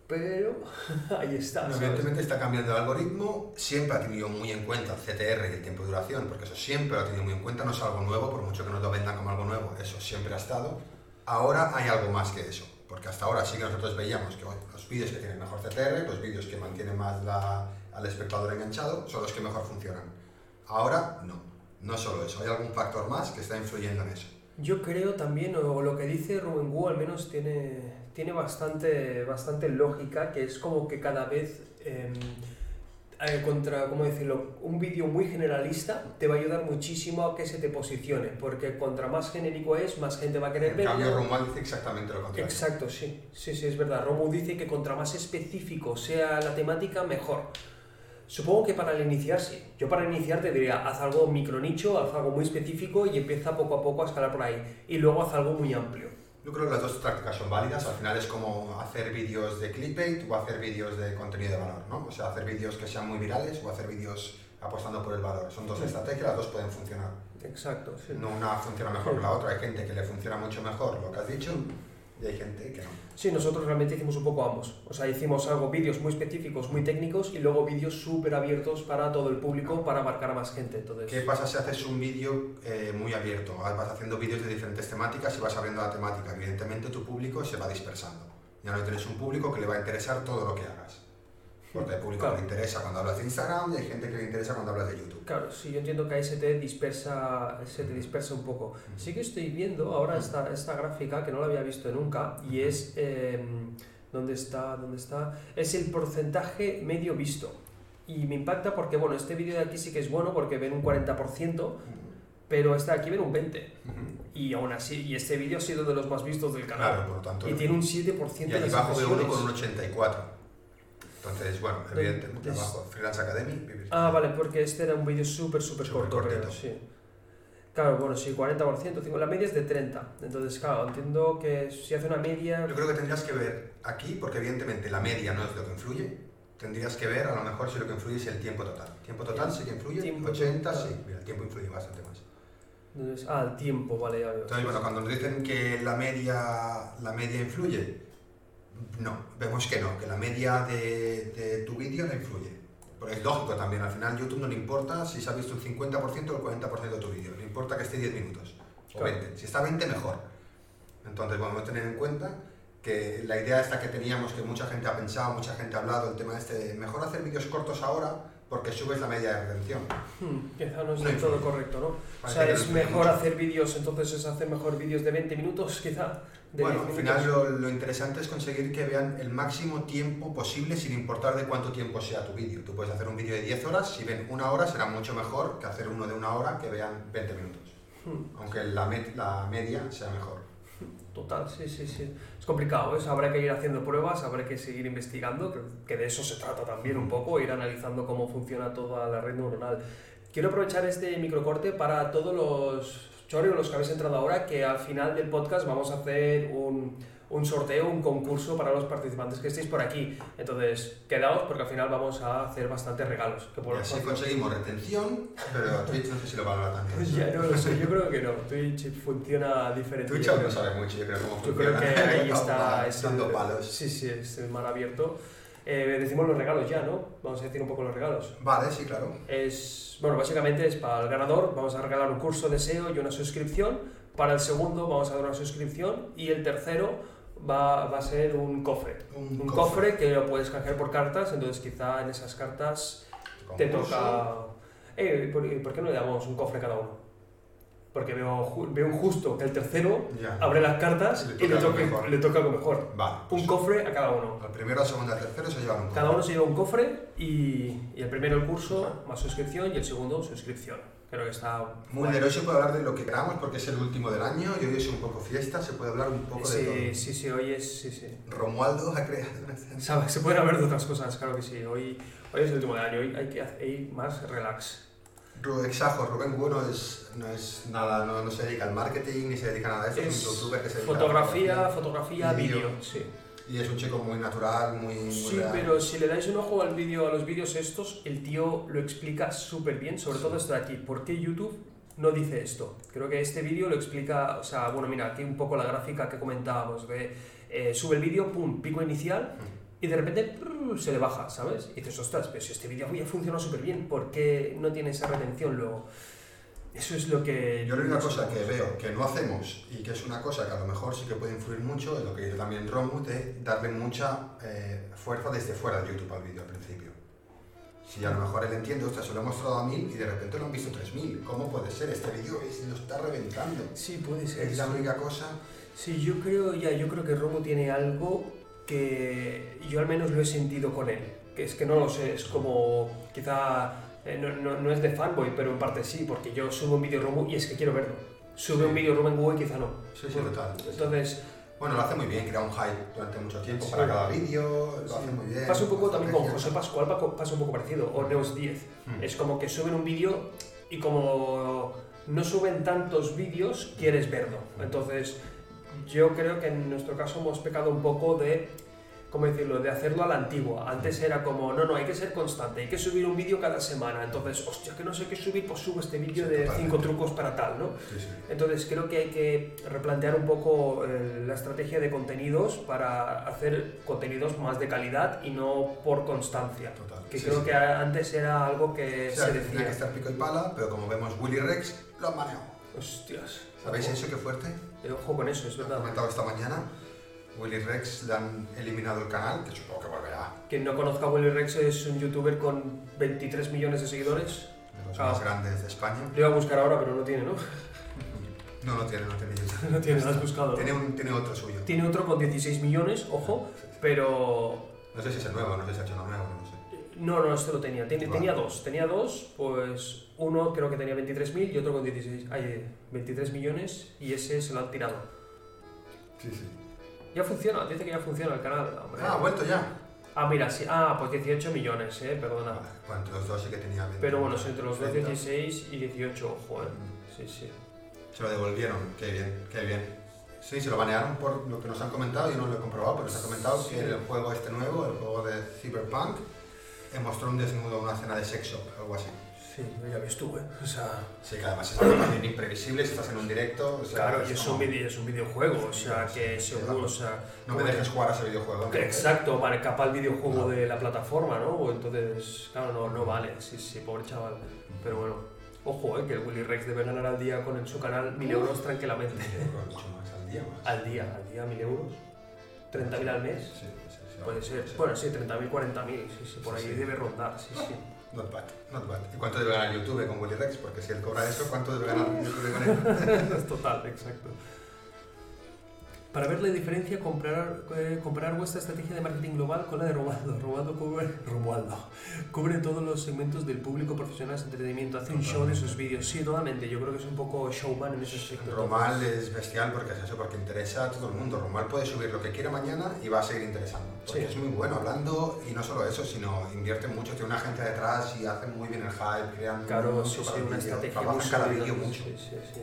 pero, ahí está. No, evidentemente está cambiando el algoritmo, siempre ha tenido muy en cuenta el CTR y el tiempo de duración, porque eso siempre lo ha tenido muy en cuenta, no es algo nuevo, por mucho que nos lo vendan como algo nuevo, eso siempre ha estado. Ahora hay algo más que eso, porque hasta ahora sí que nosotros veíamos que oye, los vídeos que tienen mejor CTR, los vídeos que mantienen más la- al espectador enganchado, son los que mejor funcionan. Ahora no, no solo eso, hay algún factor más que está influyendo en eso. Yo creo también, o lo que dice Rubén Wu al menos tiene, tiene bastante, bastante lógica, que es como que cada vez em, eh, contra, ¿cómo decirlo? Un vídeo muy generalista te va a ayudar muchísimo a que se te posicione, porque contra más genérico es, más gente va a querer En cambio. Romuald dice exactamente lo contrario. Exacto, sí, sí, sí, es verdad. Romu dice que contra más específico sea la temática, mejor. Supongo que para el iniciar sí. Yo para iniciar te diría, haz algo micro nicho, haz algo muy específico y empieza poco a poco a escalar por ahí. Y luego haz algo muy amplio. Yo creo que las dos prácticas son válidas. Al final es como hacer vídeos de clickbait o hacer vídeos de contenido de valor, ¿no? O sea, hacer vídeos que sean muy virales o hacer vídeos apostando por el valor. Son dos estrategias, las dos pueden funcionar. Exacto, sí. No una funciona mejor que la otra. Hay gente que le funciona mucho mejor lo que has dicho y hay gente que no. Sí, nosotros realmente hicimos un poco ambos. O sea, hicimos algo, vídeos muy específicos, muy técnicos y luego vídeos súper abiertos para todo el público, para abarcar a más gente. Entonces, ¿Qué pasa si haces un vídeo eh, muy abierto? Vas haciendo vídeos de diferentes temáticas y vas abriendo la temática. Evidentemente tu público se va dispersando. Ya no tienes un público que le va a interesar todo lo que hagas. Porque hay público Claro. que le interesa cuando hablas de Instagram y hay gente que le interesa cuando hablas de YouTube. Claro, sí, yo entiendo que ahí se te dispersa, se te dispersa un poco. Sí que estoy viendo ahora esta, esta gráfica que no la había visto nunca y es, eh, ¿dónde está? ¿Dónde está? Es el porcentaje medio visto. Y me impacta porque, bueno, este vídeo de aquí sí que es bueno porque ven un 40%, pero este de aquí ven un 20%. Y aún así, y este vídeo ha sido de los más vistos del canal. Claro, por lo tanto. Y tiene un 7% y de las abajo veo uno con un 84. Entonces, bueno, evidentemente, es- abajo, Freelance Academy. vivir. Ah, vale, porque este era un vídeo súper, súper corto, creo, cortito. sí. Claro, bueno, sí, 40%, cinco- la media es de 30. Entonces, claro, entiendo que si hace una media... Yo creo que tendrías que ver aquí, porque evidentemente la media no es lo que influye, tendrías que ver a lo mejor si lo que influye es el tiempo total. ¿Tiempo total sí que influye? Tiempo 80, total. sí. Mira, el tiempo influye bastante más. Entonces, ah, el tiempo, vale, ya veo. Entonces, bueno, cuando nos dicen que la media, la media influye, no, vemos que no, que la media de, de tu vídeo no influye. Porque es lógico también, al final YouTube no le importa si se ha visto un 50% o el 40% de tu vídeo, le importa que esté 10 minutos o Claro. 20. Si está 20, mejor. Entonces, vamos a tener en cuenta que la idea esta que teníamos, que mucha gente ha pensado, mucha gente ha hablado, el tema este, de mejor hacer vídeos cortos ahora porque subes la media de retención. Hmm, quizá no es del todo correcto, ¿no? O Parece sea, que es mejor mucho. hacer vídeos, entonces es hacer mejor vídeos de 20 minutos, quizá. De Bueno, 10 al final lo, lo interesante es conseguir que vean el máximo tiempo posible sin importar de cuánto tiempo sea tu vídeo. Tú puedes hacer un vídeo de 10 horas, si ven una hora será mucho mejor que hacer uno de una hora que vean 20 minutos. Hmm, Aunque la, met- la media sea mejor. Total, sí, sí, sí. Complicado, ¿eh? habrá que ir haciendo pruebas, habrá que seguir investigando, que, de eso se trata también un poco, ir analizando cómo funciona toda la red neuronal. Quiero aprovechar este microcorte para todos los chorros, los que habéis entrado ahora, que al final del podcast vamos a hacer un, un sorteo, un concurso para los participantes que estéis por aquí. Entonces, quedaos porque al final vamos a hacer bastantes regalos. Que por Y así conseguimos retención, pero Twitch no sé si lo valora también. Ya no lo sé, yo creo que no. Twitch funciona diferente. Twitch yo aún no sabe mucho, yo creo, cómo Yo funciona. creo que ahí está. Es el- palos. Sí, sí, es el mar abierto. Eh, decimos los regalos ya, ¿no? Vamos a decir un poco los regalos. Vale, sí, claro. Es, bueno, básicamente es para el ganador, vamos a regalar un curso de SEO y una suscripción. Para el segundo vamos a dar una suscripción y el tercero va, va a ser un cofre. Un, Un cofre que lo puedes canjear por cartas, entonces quizá en esas cartas te toca... Eh, ¿por, por qué no le damos un cofre a cada uno? Porque veo, veo injusto que el tercero Ya. abre las cartas Y le y le toca mejor. le toca algo mejor. Vale. pues Un cofre a cada uno. Al primero, al segundo, al tercero se llevan un Cada cofre. uno se lleva un cofre y, y el primero el curso más suscripción y el segundo suscripción. Creo que está Muy se puede hablar de lo que queramos porque es el último del año y hoy es un poco fiesta, se puede hablar un poco de Sí, todo. sí, sí, hoy es... Sí, sí. Romualdo ha creado una. Se pueden hablar de otras cosas, claro que sí. Hoy, hoy es el último del año, hoy hay que hacer- ir más relax. Exacto, Rubén Bueno es, no es nada, no, no se dedica al marketing ni se dedica a nada de eso, es, Es un youtuber que se dedica a fotografía, fotografía, vídeo, sí. Y es un chico muy natural, muy, muy Sí, real. pero si le dais un ojo al vídeo, a los vídeos estos, el tío lo explica súper bien, sobre todo esto de aquí. ¿Por qué YouTube no dice esto? Creo que este vídeo lo explica, o sea, bueno, mira, aquí un poco la gráfica que comentábamos, de eh, sube el vídeo, pum, pico inicial, y de repente se le baja, ¿sabes? Y dices, ostras, pero si este vídeo ya funciona súper bien, ¿por qué no tiene esa retención luego? Eso es lo que... Yo la única cosa que veo que no hacemos y que es una cosa que a lo mejor sí que puede influir mucho es lo que dice también Romu de darle mucha eh, fuerza desde fuera de YouTube al vídeo al principio. Si a lo mejor él entiende, ostras, se lo he mostrado a 1000 y de repente lo han visto 3000. ¿Cómo puede ser? Este vídeo es- lo está reventando. Sí, puede ser. Es la sí. única cosa. Sí, yo creo, ya, yo creo que Romo tiene algo que yo al menos lo he sentido con él. Que es que no lo sé, es como quizá eh, no, no- no es de fanboy, pero en parte sí, porque yo subo un vídeo Romo y es que quiero verlo. Sube Sí. un vídeo Romo en Google y quizá no. Sí, sí, total. Entonces, Bueno, lo hace muy bien, crea un hype durante mucho tiempo Sí. para cada vídeo, lo Sí. hace muy bien. pasa un poco también con. José Pascual, pa- pasa un poco parecido, o Neos 10. Hmm. Es como que suben un vídeo y como no suben tantos vídeos, quieres verlo. Entonces, yo creo que en nuestro caso hemos pecado un poco de, ¿cómo decirlo?, de hacerlo a la antigua. Antes era como, no, no, hay que ser constante, hay que subir un vídeo cada semana. Entonces, hostia, que no sé qué subir, pues subo este vídeo Sí, de totalmente. 5 trucos para tal, ¿no? Sí, sí. Entonces creo que hay que replantear un poco eh, la estrategia de contenidos para hacer contenidos más de calidad y no por constancia. Total. Que creo que antes era algo que O sea, se que tenía que decía. estar pico y pala, pero como vemos Willy Rex, lo manejado. Hostias. ¿Sabéis ojo, eso qué fuerte? eh, Ojo con eso, es Lo verdad. comentado esta mañana. Willy Rex le han eliminado el canal, que supongo que volverá. Quien no conozca a Willy Rex es un youtuber con 23 millones de seguidores. De los Ah. más grandes de España. Lo iba a buscar ahora, pero no tiene, ¿no? No, no tiene, no tiene. No tiene, lo has buscado. Tiene, un, tiene otro suyo. Tiene otro con 16 millones, ojo, pero No sé si es el nuevo, no sé si ha hecho uno nuevo, no sé. No, no, este lo tenía. Ten- Vale. Tenía dos. Tenía dos, pues uno creo que tenía 23.000 y otro con 16, ay, 23 millones y ese se lo han tirado. Sí, sí. Ya funciona, dice que ya funciona el canal. hombre. Ah, ha vuelto ya. Ah, mira, sí. Ah, pues 18 millones, eh, perdona. Bueno, entre los dos sí que tenía 20. Pero bueno, entre los dos 30. 16 y 18, ojo, eh. Sí, sí. Se lo devolvieron, qué bien, qué bien. Sí, se lo banearon por lo que nos han comentado, yo no lo he comprobado, pero nos han comentado Sí. que el juego este nuevo, el juego de Cyberpunk, eh, mostró un desnudo en una escena de sexo, algo así. Sí, ya ves tú, ¿eh? O sea, Sí, que además es también imprevisible si estás en un directo. o sea, claro, y es como, un, es un videojuego, o sea, que seguro, o sea... No me dejes jugar a ese videojuego. Que Exacto, vale, capa el videojuego No. de la plataforma, ¿no? Entonces, claro, no, no vale, sí, sí, pobre chaval. Pero bueno, ojo, eh, que el Willy Rex debe ganar al día con en su canal mil euros tranquilamente. Mucho más al día más. Al día, al día mil euros. 30.000 al mes. Sí, sí, sí, Puede ser. sí. Bueno, sí, 30.000, 40.000, sí, sí, por ahí debe rondar, sí, sí. Not bad, not bad. ¿Y cuánto debe ganar YouTube con Willy Rex? Porque si él cobra eso, ¿cuánto debe ganar YouTube con él? Total, exacto. Para ver la diferencia, comparar, eh, comparar vuestra estrategia de marketing global con la de Romualdo. Romualdo cubre, Romualdo cubre todos los segmentos del público profesional de entretenimiento, hace un show de sus vídeos. Sí, totalmente. Yo creo que es un poco showman en ese aspecto. Romal es bestial porque es eso, porque interesa a todo el mundo. Romal puede subir lo que quiera mañana y va a seguir interesando. Porque Sí. es muy bueno hablando y no solo eso, sino invierte mucho, tiene una gente detrás y hace muy bien el hype, crean Claro, sí, sí, una estrategia Trabajan cada vídeo mucho. Sí, sí, sí.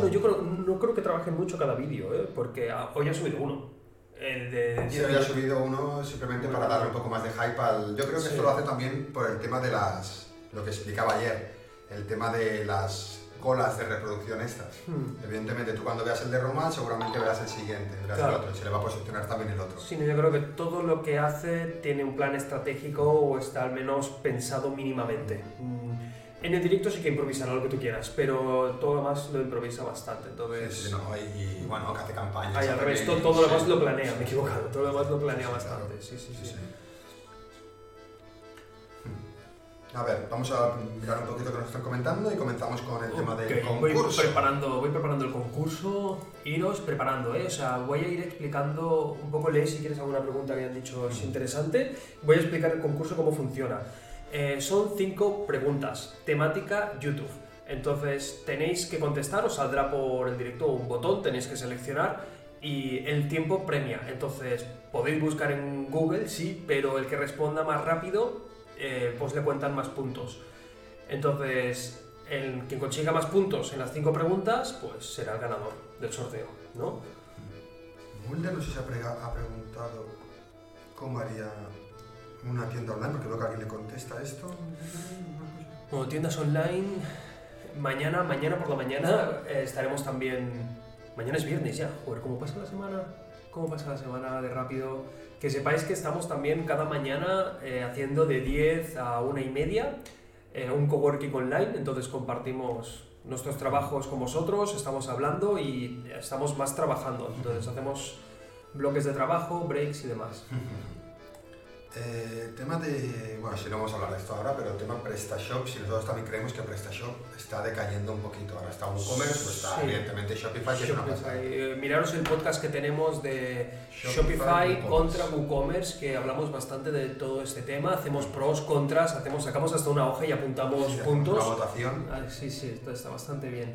No, yo creo, no creo que trabajen mucho cada vídeo, ¿eh? porque hoy ha subido uno. El de... Sí, había subido uno simplemente para darle un poco más de hype al... Yo creo que Sí. esto lo hace también por el tema de las... Lo que explicaba ayer, el tema de las colas de reproducción estas. Hmm. Evidentemente, tú cuando veas el de Romal seguramente verás el siguiente, verás Claro. el otro, y se le va a posicionar también el otro. Sí, yo creo que todo lo que hace tiene un plan estratégico o está al menos pensado mínimamente. Mm, En el directo sí que improvisará lo que tú quieras, pero todo lo demás lo improvisa bastante. Entonces, Sí, sí, no, y, y, bueno, que hace campañas. Ay, al revés, todo, todo lo demás lo planea, me he equivocado. Todo lo demás lo planea bastante. claro. Sí, sí, sí. Sí. A ver, vamos a mirar un poquito que nos están comentando y comenzamos con el tema del Ok, voy concurso. preparando, voy preparando el concurso, iros preparando, ¿eh? O sea, voy a ir explicando un poco, Lee, si quieres alguna pregunta que hayan dicho es interesante, voy a explicar el concurso cómo funciona. Eh, son cinco preguntas, temática YouTube. Entonces tenéis que contestar, os saldrá por el directo un botón, tenéis que seleccionar y el tiempo premia. Entonces podéis buscar en Google, sí, pero el que responda más rápido, eh, pues le cuentan más puntos. Entonces, el quien consiga más puntos en las cinco preguntas, pues será el ganador del sorteo, ¿no? Mulder no sé si ha, ha preguntado cómo haría una tienda online, porque veo que alguien le contesta esto. Bueno, tiendas online, mañana, mañana por la mañana eh, estaremos también... Mañana es viernes ya, joder, ¿cómo pasa la semana? ¿Cómo pasa la semana de rápido? Que sepáis que estamos también cada mañana eh, haciendo de 10 a una y media eh, un coworking online, entonces compartimos nuestros trabajos con vosotros, estamos hablando y estamos más trabajando, entonces hacemos bloques de trabajo, breaks y demás. Eh, tema de. Bueno, si no vamos a hablar de esto ahora, pero el tema PrestaShop, si nosotros también creemos que PrestaShop está decayendo un poquito. Ahora está WooCommerce, pues está Sí. evidentemente Shopify, que es una Shopify. pasada. Eh, miraros el podcast que tenemos de Shopify, Shopify, contra WooCommerce, que hablamos bastante de todo este tema, hacemos pros, contras, hacemos, sacamos hasta una hoja y apuntamos Sí, puntos. Una votación. Ah, sí, sí, esto está bastante bien.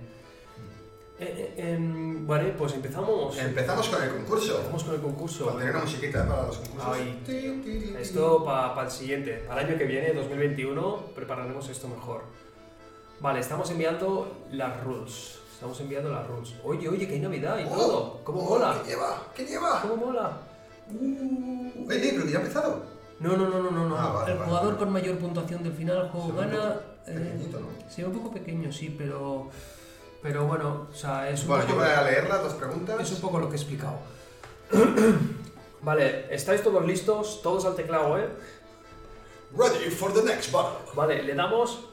Eh, eh, em, vale, pues empezamos. Empezamos con el concurso. Empezamos con el concurso. Pondré una musiquita para los concursos. Ay. Esto para el siguiente, para el año que viene, 2021, prepararemos esto mejor. Vale, estamos enviando las rules. Estamos enviando las rules. Oye, oye, que hay Navidad y Oh, todo. ¿Cómo oh, mola? ¿Qué lleva? ¿Qué lleva? ¿Cómo mola? Uh, eh, pero que ya ha empezado. No, no, no, no, no. no. Ah, vale, el vale, jugador vale. con mayor puntuación del final juego Se gana. eh, Pequeñito, ¿no? se ve un poco pequeño, sí, pero. Pero bueno, o sea, es un, Bueno, yo poco, voy a leer las dos preguntas. es un poco lo que he explicado. vale, ¿estáis todos listos? Todos al teclado, ¿eh? Ready for the next battle. Vale, le damos.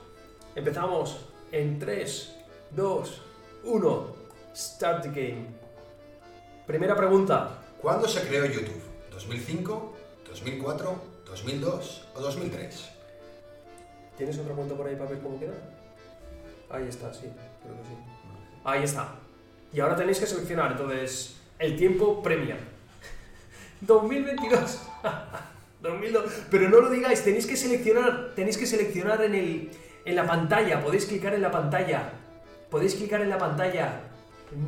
Empezamos en 3, 2, 1. Start the game. Primera pregunta. ¿Cuándo se creó YouTube? ¿2005, 2004, 2002 o 2003? ¿Tienes otra cuenta por ahí para ver cómo queda? Ahí está, sí, creo que sí. Ahí está. Y ahora tenéis que seleccionar, entonces, el tiempo premia. 2022. 2002. Pero no lo digáis, tenéis que seleccionar, tenéis que seleccionar en, el, en la pantalla, podéis clicar en la pantalla. Podéis clicar en la pantalla.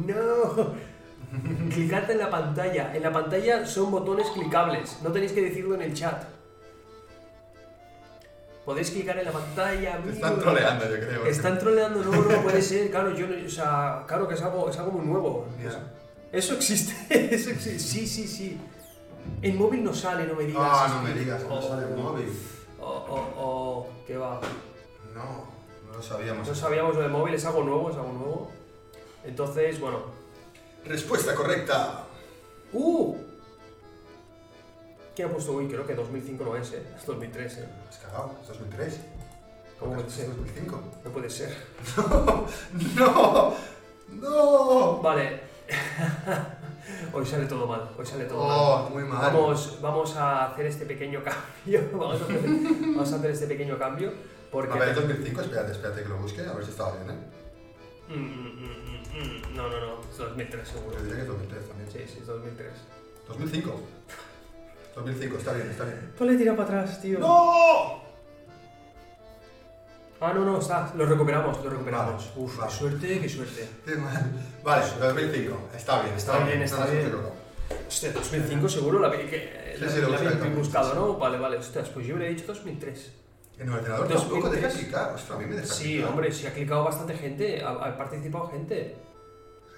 No. Clicad en la pantalla. En la pantalla son botones clicables, no tenéis que decirlo en el chat. Podéis clicar en la pantalla. Te están troleando, yo creo. Están troleando, no, no puede ser, claro, yo, o sea, claro que es algo, es algo muy nuevo. Eso existe, eso existe, sí, sí, sí. En móvil no sale, no me digas. Ah, no me digas, no Oh. sale el móvil. O, o, o, ¿qué va? No, no lo sabíamos. No sabíamos lo de móvil, es algo nuevo, es algo nuevo. Entonces, bueno. Respuesta correcta. ¡Uh! ¿Quién ha puesto? Uy, creo que 2005 no es, ¿eh? Es 2003, ¿eh? Cagado, es 2003. ¿Cómo puede ser? 2005. No puede ser. ¡No! ¡No! Vale. hoy sale todo mal, hoy sale todo mal. Oh, muy mal. Vamos, vamos a hacer este pequeño cambio. Vamos a hacer, vamos a hacer este pequeño cambio. Porque. A ver, 2005, espérate, espérate que lo busque, a ver si estaba bien, ¿eh? Mm, mm, mm. No, no, no. Es 2003 seguro. Yo diría que es 2003 también. Sí, sí, es 2003. 2005. 2005, está bien, está bien. Pues le tira para atrás, tío. ¡No! Ah, no, no, está. Lo recuperamos, lo recuperamos. Vale, Uf, vale. qué suerte, qué suerte. Qué mal. Vale, 2005. Está bien, está, Está bien, está bien. equivocado. Hostia, 2005 seguro la, que, Sí, la, sí, la habéis buscado, ¿no? Vale, vale. Ostras, pues yo hubiera dicho 2003. En el ordenador tampoco 2003. deja clicar. Ostras, a mí me deja Sí, clicar. hombre, sí ha clicado bastante gente, ha, ha participado gente.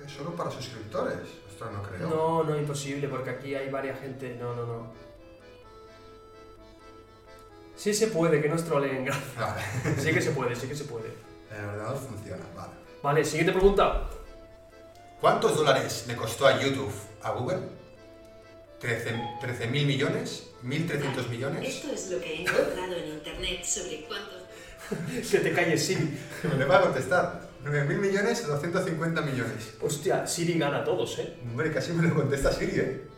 Solo para suscriptores. Ostras, no creo. No, no, imposible, porque aquí hay varias gente. No, no, no. Sí se puede, que no es troleen. Vale. Sí que se puede, sí que se puede. El ordenador funciona, vale. Vale, siguiente pregunta. ¿Cuántos dólares le costó a YouTube a Google? ¿13 mil millones? ¿1.300 millones? Esto es lo que he encontrado en internet sobre cuántos Que te calles, Siri. Que me le va a contestar. 9.000 millones o 250 millones. Hostia, Siri gana a todos, ¿eh? Hombre, casi me lo contesta Siri, ¿eh?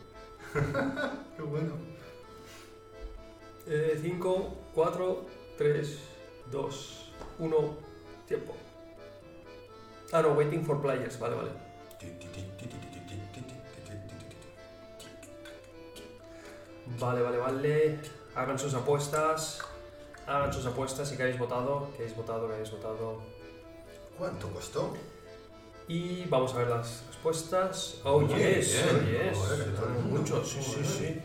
Qué bueno. 5, 4, 3, 2, 1, tiempo. Ah, no, waiting for players, vale, vale. Vale, vale, vale. Hagan sus apuestas. Hagan sus apuestas y que habéis votado, que habéis votado, que habéis votado. ¿Cuánto costó? Y vamos a ver las respuestas. Oh, yes, oh, yes. Muchos, sí, sí, sí.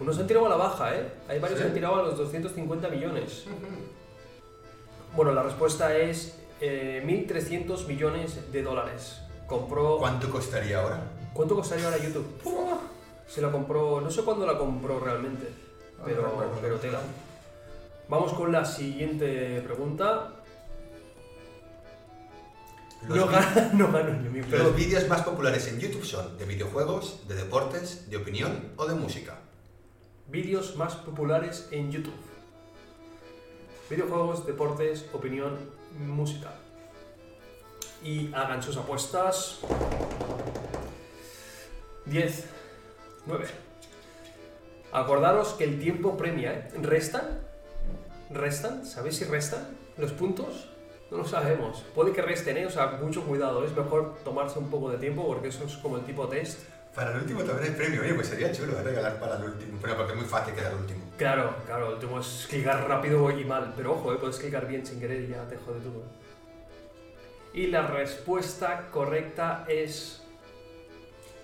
Unos han tirado a la baja, ¿eh? Hay varios ¿Sí? que han tirado a los 250 millones. Bueno, la respuesta es eh, 1.300 millones de dólares. Compró... ¿Cuánto costaría ahora? ¿Cuánto costaría ahora YouTube? Se la compró... No sé cuándo la compró realmente, Ah, pero, tela. Vamos con la siguiente pregunta. Los, No gano, no gano ni mi los vídeos más populares en YouTube son de videojuegos, de deportes, de opinión o de música. Vídeos más populares en YouTube. Videojuegos, deportes, opinión, música. Y hagan sus apuestas. 10, 9. Acordaros que el tiempo premia, ¿eh? ¿Restan? ¿Restan? ¿Sabéis si restan los puntos? No lo sabemos. Puede que resten, ¿eh? O sea, mucho cuidado. Es mejor tomarse un poco de tiempo porque eso es como el tipo test. Para el último también hay premio, oye, pues sería chulo ¿eh? regalar para el último. Pero porque es muy fácil quedar último. Claro, claro, el último es clicar rápido y mal, pero ojo, eh, puedes clicar bien sin querer y ya te jode todo. Y la respuesta correcta es...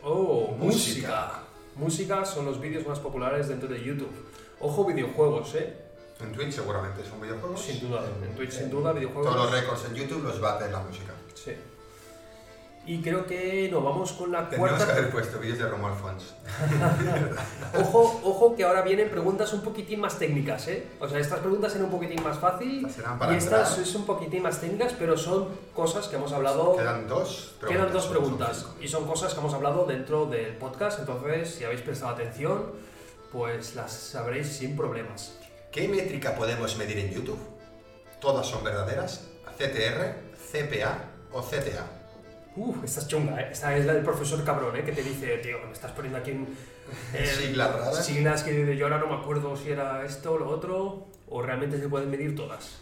Oh, música. Música. Son los vídeos más populares dentro de YouTube. Ojo, videojuegos, ¿eh? En Twitch seguramente son videojuegos. Sin duda. En Twitch sin duda, videojuegos. Todos los récords en YouTube los bate la música. Sí. Y creo que nos vamos con la Tendríamos que cuarta... haber puesto vídeos de Romo Alfons. Ojo, ojo, que ahora vienen preguntas un poquitín más técnicas, ¿eh? O sea, estas preguntas eran un poquitín más fácil serán para y estas entrar. es un poquitín más técnicas, pero son cosas que hemos hablado... Quedan dos preguntas. Quedan dos preguntas y son cosas que hemos hablado dentro del podcast, entonces si habéis prestado atención, pues las sabréis sin problemas. ¿Qué métrica podemos medir en YouTube? ¿Todas son verdaderas? ¿CTR, CPA o CTA? Uf, esta es chunga, ¿eh? Esta es la del profesor cabrón, ¿eh? Que te dice, tío, me estás poniendo aquí en... eh, Siglas raras. Siglas que yo ahora no me acuerdo si era esto o lo otro, o realmente se pueden medir todas.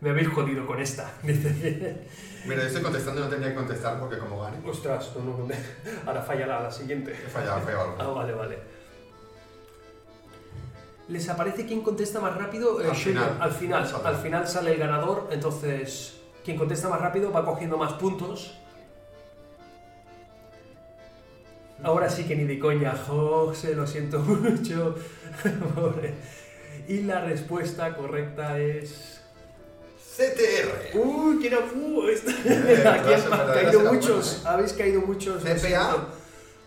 me habéis jodido con esta. Mira, yo estoy contestando y no tenía que contestar porque como gane. Ostras, no, no, ahora fallará la siguiente. He fallado, fallado Ah, vale, vale. ¿Les aparece quién contesta más rápido? Eh, Al final. al final, Sale. al final sale el ganador, entonces quien contesta más rápido va cogiendo más puntos. Ahora sí que ni de coña, José, lo siento mucho. Pobre. y la respuesta correcta es. CTR. ¡Uy, qué era! ¡Uh! esta- Eh, Aquí han caído muchos, habéis caído muchos. CPA.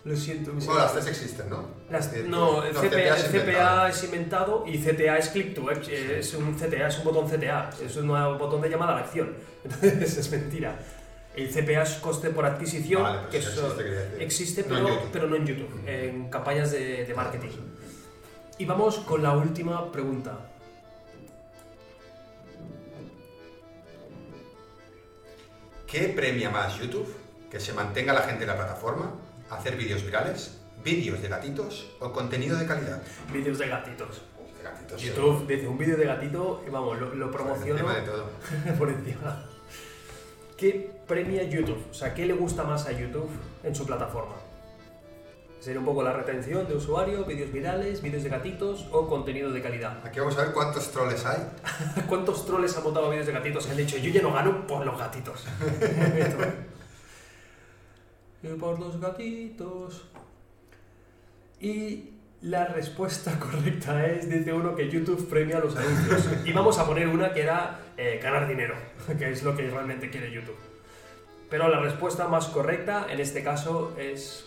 Lo siento, Bueno, las tres existen, ¿no? Las- decir, no, el CPA, es CPA inventado. es inventado y CTA es click to action, es un CTA, es un botón CTA, es un botón de llamada a la acción. Entonces es mentira. El CPA es coste por adquisición, Vale, pues que eso existe, existe, No pero, no en YouTube, en campañas de, de marketing. Y vamos con la última pregunta. ¿Qué premia más YouTube? ¿Que se mantenga la gente en la plataforma? ¿Hacer vídeos virales? ¿Vídeos de gatitos? ¿O contenido de calidad? Vídeos de gatitos. De gatitos. YouTube dice un vídeo de gatito y vamos, lo, lo promociono Encima de todo. por encima. ¿Qué premia YouTube? O sea, ¿qué le gusta más a YouTube en su plataforma? ¿Sería un poco la retención de usuario, vídeos virales, vídeos de gatitos o contenido de calidad? Aquí vamos a ver cuántos troles hay. ¿Cuántos troles han montado vídeos de gatitos han dicho yo ya no gano por los gatitos? y por los gatitos. Y la respuesta correcta es, dice uno, que YouTube premia los anuncios. y vamos a poner una que era eh, ganar dinero, que es lo que realmente quiere YouTube. Pero la respuesta más correcta en este caso es...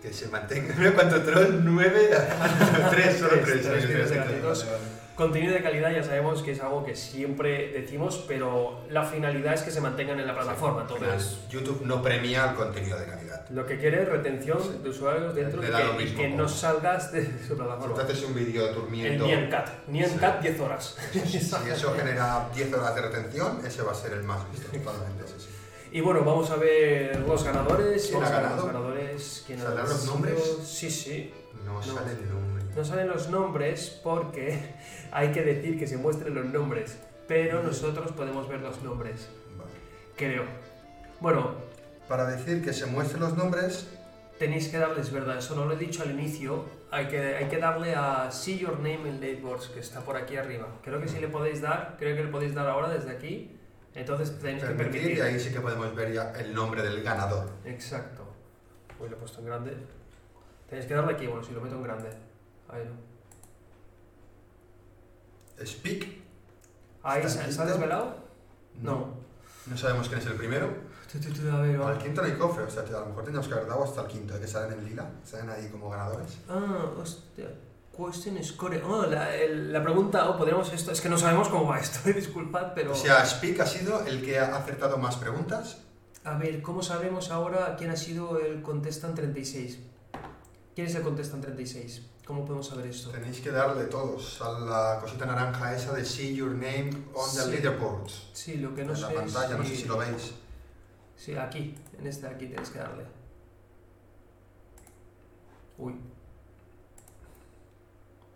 Que se mantenga. ¿Cuánto troll? 9, 3, solo 3. Contenido de calidad ya sabemos que es algo que siempre decimos, pero la finalidad es que se mantengan en la plataforma. Al Entonces, YouTube no premia el contenido de calidad. lo que quiere es retención Sí. de usuarios dentro lo que, mismo que no salgas de su Si plataforma. tú haces un vídeo durmiendo. Nyan Cat. Nyan Sí. Cat 10 horas. Si eso genera 10 horas de retención, ese va a ser el más visto, totalmente, sí, sí. Y bueno, vamos a ver los ganadores. ¿Quién ha los ganado? ganadores. ¿Quién ¿Saldrán los nombres? Sí, sí. No, sale el nombre. No salen los nombres porque hay que decir que se muestren los nombres. Pero nosotros podemos ver los nombres. Vale. Creo. Bueno, Para decir que se muestren los nombres, tenéis que darles verdad. Eso no lo he dicho al inicio. Hay que, hay que darle a See Your Name in Labels, que está por aquí arriba. Creo que sí le podéis dar. Creo que le podéis dar ahora desde aquí. Entonces tenéis que permitir, y ahí sí que podemos ver ya el nombre del ganador. Exacto. Uy, lo he puesto en grande. Tenéis que darle aquí, bueno, si lo meto en grande. Ahí no. Speak, ¿Ahí ¿Está se, ha desvelado? No. No sabemos quién es el primero. A ver, Al quinto no hay cofre, o sea, a lo mejor teníamos que haber dado hasta el quinto, que salen en lila, salen ahí como ganadores. Ah, hostia. Question score. Oh, la, el- la pregunta, o podríamos esto. Es que no sabemos cómo va esto, disculpad, pero. O sea, Speak ha sido el que ha acertado más preguntas. A ver, ¿cómo sabemos ahora quién ha sido el Contestant 36? ¿Quién es el Contestant 36? ¿Cómo podemos saber esto? Tenéis que darle todos a la cosita naranja esa de See Your Name on the Sí. Leaderboards. Sí, lo que no en sé. la pantalla, no sé si- lo veis. Sí, aquí, en este de aquí tenéis que darle. Uy.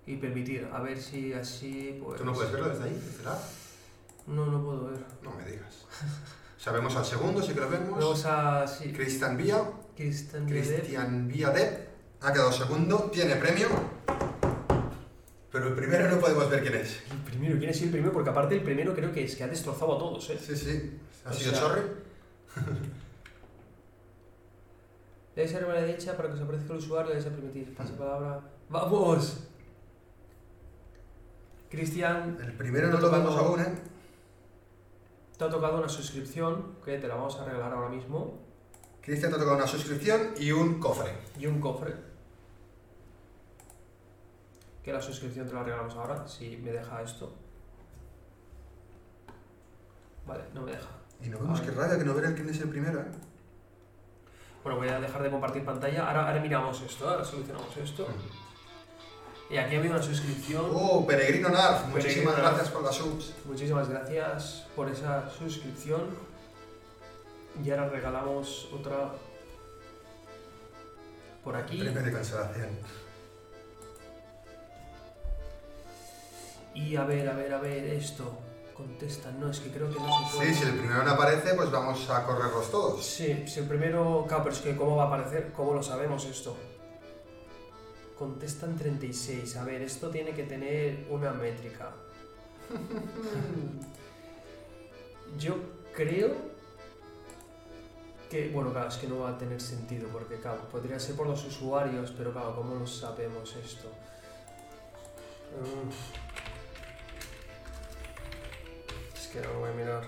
Y permitir, a ver si así pues. ¿Tú no puedes verlo desde ahí? desde la- No, no puedo ver. No me digas. Sabemos al segundo, sí que lo vemos. Vamos a. Sí, Cristian Vía. Cristian Vía Depp. Ha quedado segundo, tiene premio. Pero el primero no podemos ver quién es. El primero, ¿quién es el primero? Porque aparte el primero creo que es que ha destrozado a todos, ¿eh? Sí, sí. ¿Ha O sido sea- Chorri? Debe ser a la derecha para que os aparezca el usuario, debe ser permitir. Pasa palabra. ¡Vamos! Cristian, El primero no lo vemos aún, ¿eh? te ha tocado una suscripción que te la vamos a regalar ahora mismo Cristian te ha tocado una suscripción y un cofre. y un cofre. Que la suscripción te la regalamos ahora, si me deja esto. Vale, no me deja. Y no vemos qué rabia que no ver quién es el primero, ¿eh? Bueno, voy a dejar de compartir pantalla. Ahora, ahora miramos esto, ahora solucionamos esto. Y aquí ha habido una suscripción. Oh, Peregrino Narf, muchísimas Peregrino gracias por las subs. Muchísimas gracias por esa suscripción. Y ahora regalamos otra por aquí. Premio de consolación. Y a ver, a ver, a ver, esto. Contestan, no, es que creo que no se puede. Sí, si el primero no aparece, pues vamos a correrlos todos. Sí, si el primero. Claro, pero es que ¿cómo va a aparecer? ¿Cómo lo sabemos esto? Contestan 36. A ver, esto tiene que tener una métrica. Yo creo que. Bueno, claro, es que no va a tener sentido, porque, claro, podría ser por los usuarios, pero, claro, ¿cómo lo sabemos esto? Mm. Es que no lo voy a mirar.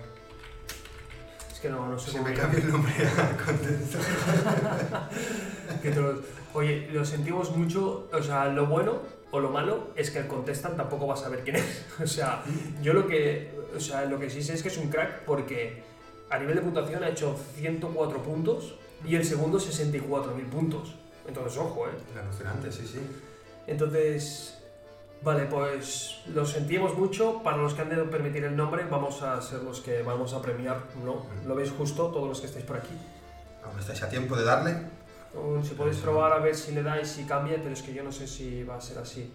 Es que no, no sé cómo me cambio el nombre a Contento. Que todos- Oye, lo sentimos mucho, o sea, lo bueno o lo malo es que el contestan tampoco va a saber quién es. O sea, yo lo que, o sea, lo que sí sé es que es un crack porque a nivel de puntuación ha hecho 104 puntos y el segundo 64.000 puntos. Entonces, ojo, ¿eh? Alucinante, sí, sí. Entonces, vale, pues lo sentimos mucho. Para los que han de permitir el nombre, vamos a ser los que vamos a premiar, ¿no? Lo veis justo, todos los que estáis por aquí. Aún estáis a tiempo de darle. Si podéis probar a ver si le dais y cambia, pero es que yo no sé si va a ser así.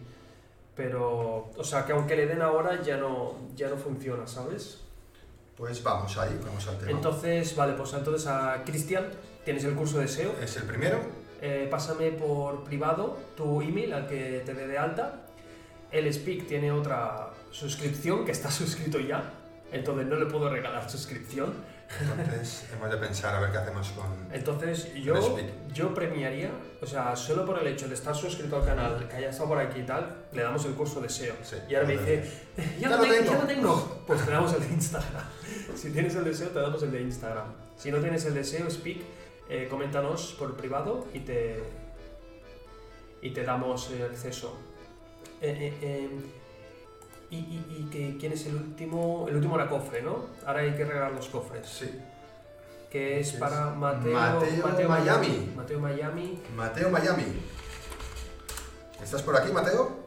Pero, o sea, que aunque le den ahora ya no, ya no funciona, ¿sabes? Pues vamos ahí, vamos al tema. Entonces, vale, pues entonces a Cristian, tienes el curso de SEO. es el primero. Eh, pásame por privado tu email al que te dé de alta. El Speak tiene otra suscripción que está suscrito ya, entonces no le puedo regalar suscripción. Entonces hemos de pensar a ver qué hacemos con. Entonces yo, El Speak. yo premiaría, o sea, solo por el hecho de estar suscrito al canal, que haya estado por aquí y tal, le damos el curso de SEO. Sí, y ahora me dice, "Eh, ya, Ya lo tengo, tengo". ya lo tengo. Pues te damos el de Instagram. Si tienes el deseo, te damos el de Instagram. Si no tienes el deseo, Speak, eh, coméntanos por privado y te, y te damos eh, acceso. Eh, eh, eh, y, y- y que, quién es el último? El último era cofre, ¿no? Ahora hay que regalar los cofres. Sí. Que es Es para Mateo, Mateo Miami. Mateo Miami. Mateo Miami. ¿Estás por aquí, Mateo?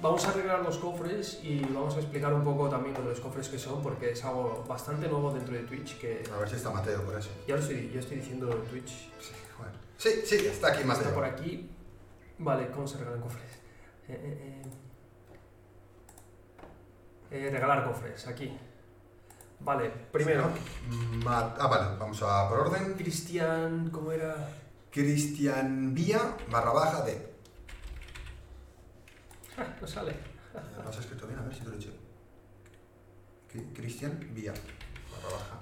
Vamos a regalar los cofres y vamos a explicar un poco también los cofres que son, porque es algo bastante nuevo dentro de Twitch que A ver si está Mateo por eso. ya lo estoy, yo estoy diciendo en Twitch. Sí, bueno. Sí, sí, está aquí Mateo. Está por aquí. Vale, ¿cómo se regalan cofres? Eh, eh, eh. Eh, regalar cofres, aquí. Vale, primero. Ma- ah, vale, vamos a por orden. Cristian, ¿cómo era? Cristian Vía barra baja de. Ah, no sale. ¿Lo has escrito bien? A ver si te lo he hecho. Cri- Cristian Vía barra baja.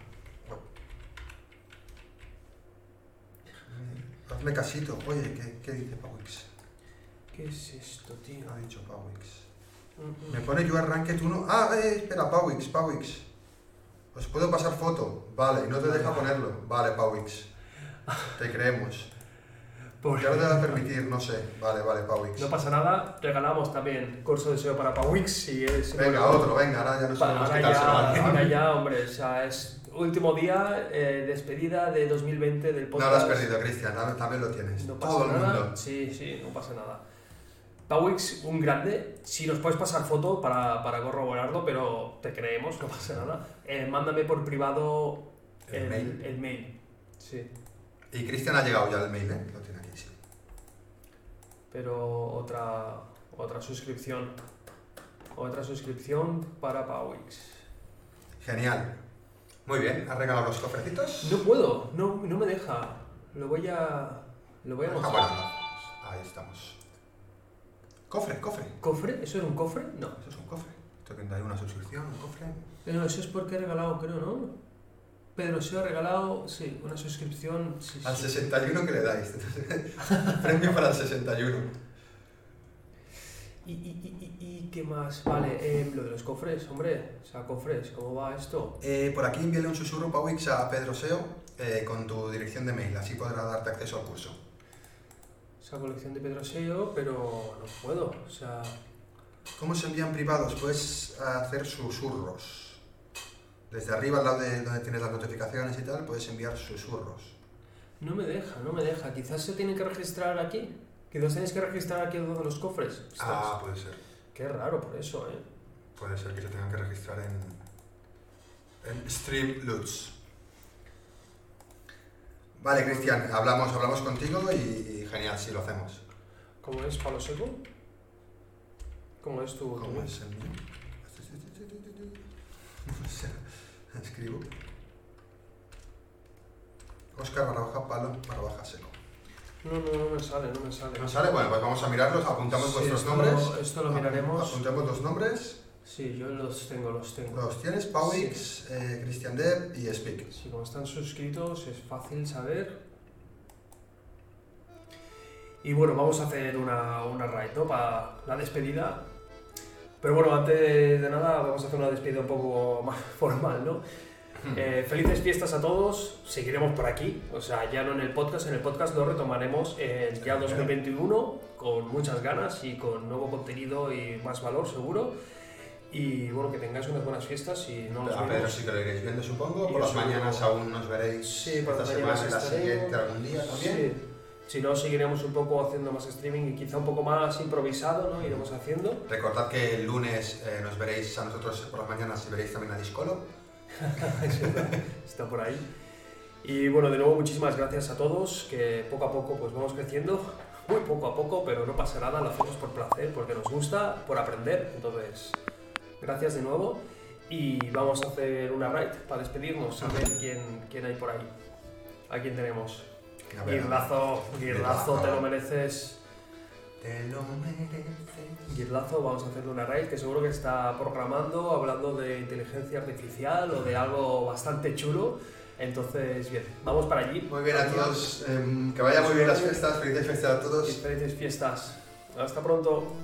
Hazme casito. Oye, ¿qué, qué dice Pawix? ¿Qué es esto, tío? ¿Qué ha dicho Pawix? Me pone yo arranque tú no. Ah, eh, espera, Pawix, Pawix. Os puedo pasar foto. Vale, y no te deja ponerlo. Vale, Pawix. Te creemos. Por- Ya no te va a permitir, no sé. Vale, vale, Pawix. No pasa nada, regalamos también curso de SEO para Pawix si es... Venga, otro, venga, ahora ya no sabemos ahora, alguien. ahora ya, hombre, o sea, es último día, eh, despedida de 2020 del No podcast. lo has perdido, Cristian, también- lo tienes. No pasa Todo el nada. mundo. Sí, sí, no pasa nada. Pawix, un grande. Si nos puedes pasar foto para, para corroborarlo, pero te creemos, no pasa nada. Eh, mándame por privado El mail. el mail. Sí, Y Cristian ha llegado ya el mail, ¿eh? Lo tiene aquí, sí. pero otra, otra suscripción. Otra suscripción para Pawix. Genial. Muy bien, ¿has regalado los cofrecitos? No puedo, no, no me deja. Lo voy a. Lo voy a Ah, mostrar. bueno, ahí estamos. Cofre, cofre. ¿Cofre? ¿Eso era un cofre? No. Eso es un cofre. Esto que hay una suscripción, un cofre. No, eso es porque he regalado, creo, ¿no? Pedro, se ha regalado, sí, una suscripción. Sí, Al sí. 61 que le dais. Premio para el 61. ¿Y, y, y, qué más? Vale, eh, lo de los cofres, hombre. O sea, cofres, ¿cómo va esto? Eh, por aquí envíale un susurro, Pawix, a Pedro Seo eh, con tu dirección de mail. Así podrá darte acceso al curso. Esa colección de Pedro Seo, pero no puedo. O sea, ¿Cómo se envían privados? Puedes hacer susurros. Desde arriba, al lado de donde tienes las notificaciones y tal, puedes enviar susurros. no me deja, no me deja. Quizás se tiene que registrar aquí. Quizás tenéis que registrar aquí uno de los cofres. Ah, puede ser. Qué raro por eso, ¿eh? Puede ser que se tengan que registrar en, en Streamloots. Vale, Cristian, hablamos, hablamos contigo y, y genial, sí lo hacemos. ¿Cómo es palo seco? ¿Cómo es tu...? ¿Cómo es el mío? Escribo. Oscar barra baja palo barra baja seco. No, no, no me sale, no me sale. ¿No sale? Bueno, pues vamos a mirarlos, apuntamos Sí, vuestros esto, nombres. Esto lo miraremos. Apuntamos los nombres. Sí, yo los tengo, los tengo. Los tienes, Pawix, eh, Christian Dev y Speak. Si como están suscritos es fácil saber. Y bueno, vamos a hacer una, una raid, ¿no? Para la despedida. Pero bueno, antes de nada vamos a hacer una despedida un poco más formal, ¿no? Eh, felices fiestas a todos, seguiremos por aquí, o sea, ya no en el podcast, en el podcast lo retomaremos en ya 2021 con muchas ganas y con nuevo contenido y más valor seguro. Y bueno, que tengáis unas buenas fiestas y no nos A Pedro vemos. sí que lo iréis viendo, supongo. Por las mañanas aún nos veréis Sí, por esta semana la siguiente algún día también. Sí. Si no, seguiremos un poco haciendo más streaming y quizá un poco más improvisado, ¿no? Iremos haciendo. Recordad que el lunes eh, nos veréis a nosotros por las mañanas y veréis también a Discolo. Está por ahí. Y bueno, de nuevo muchísimas gracias a todos, que poco a poco pues vamos creciendo, muy poco a poco, pero no pasa nada, lo hacemos por placer, porque nos gusta, por aprender. Entonces, gracias de nuevo y vamos a hacer una raid para despedirnos, a ver quién, quién hay por ahí. ¿A quién tenemos? Guirlazo, Guirlazo, te lo mereces. Te lo mereces. Guirlazo, vamos a hacerle una raid que seguro que está programando, hablando de inteligencia artificial o de algo bastante chulo. Entonces, bien, vamos para allí. Muy bien a todos, em, que vayan muy bien las fiestas, felices fiestas a todos. Y felices fiestas. Hasta pronto.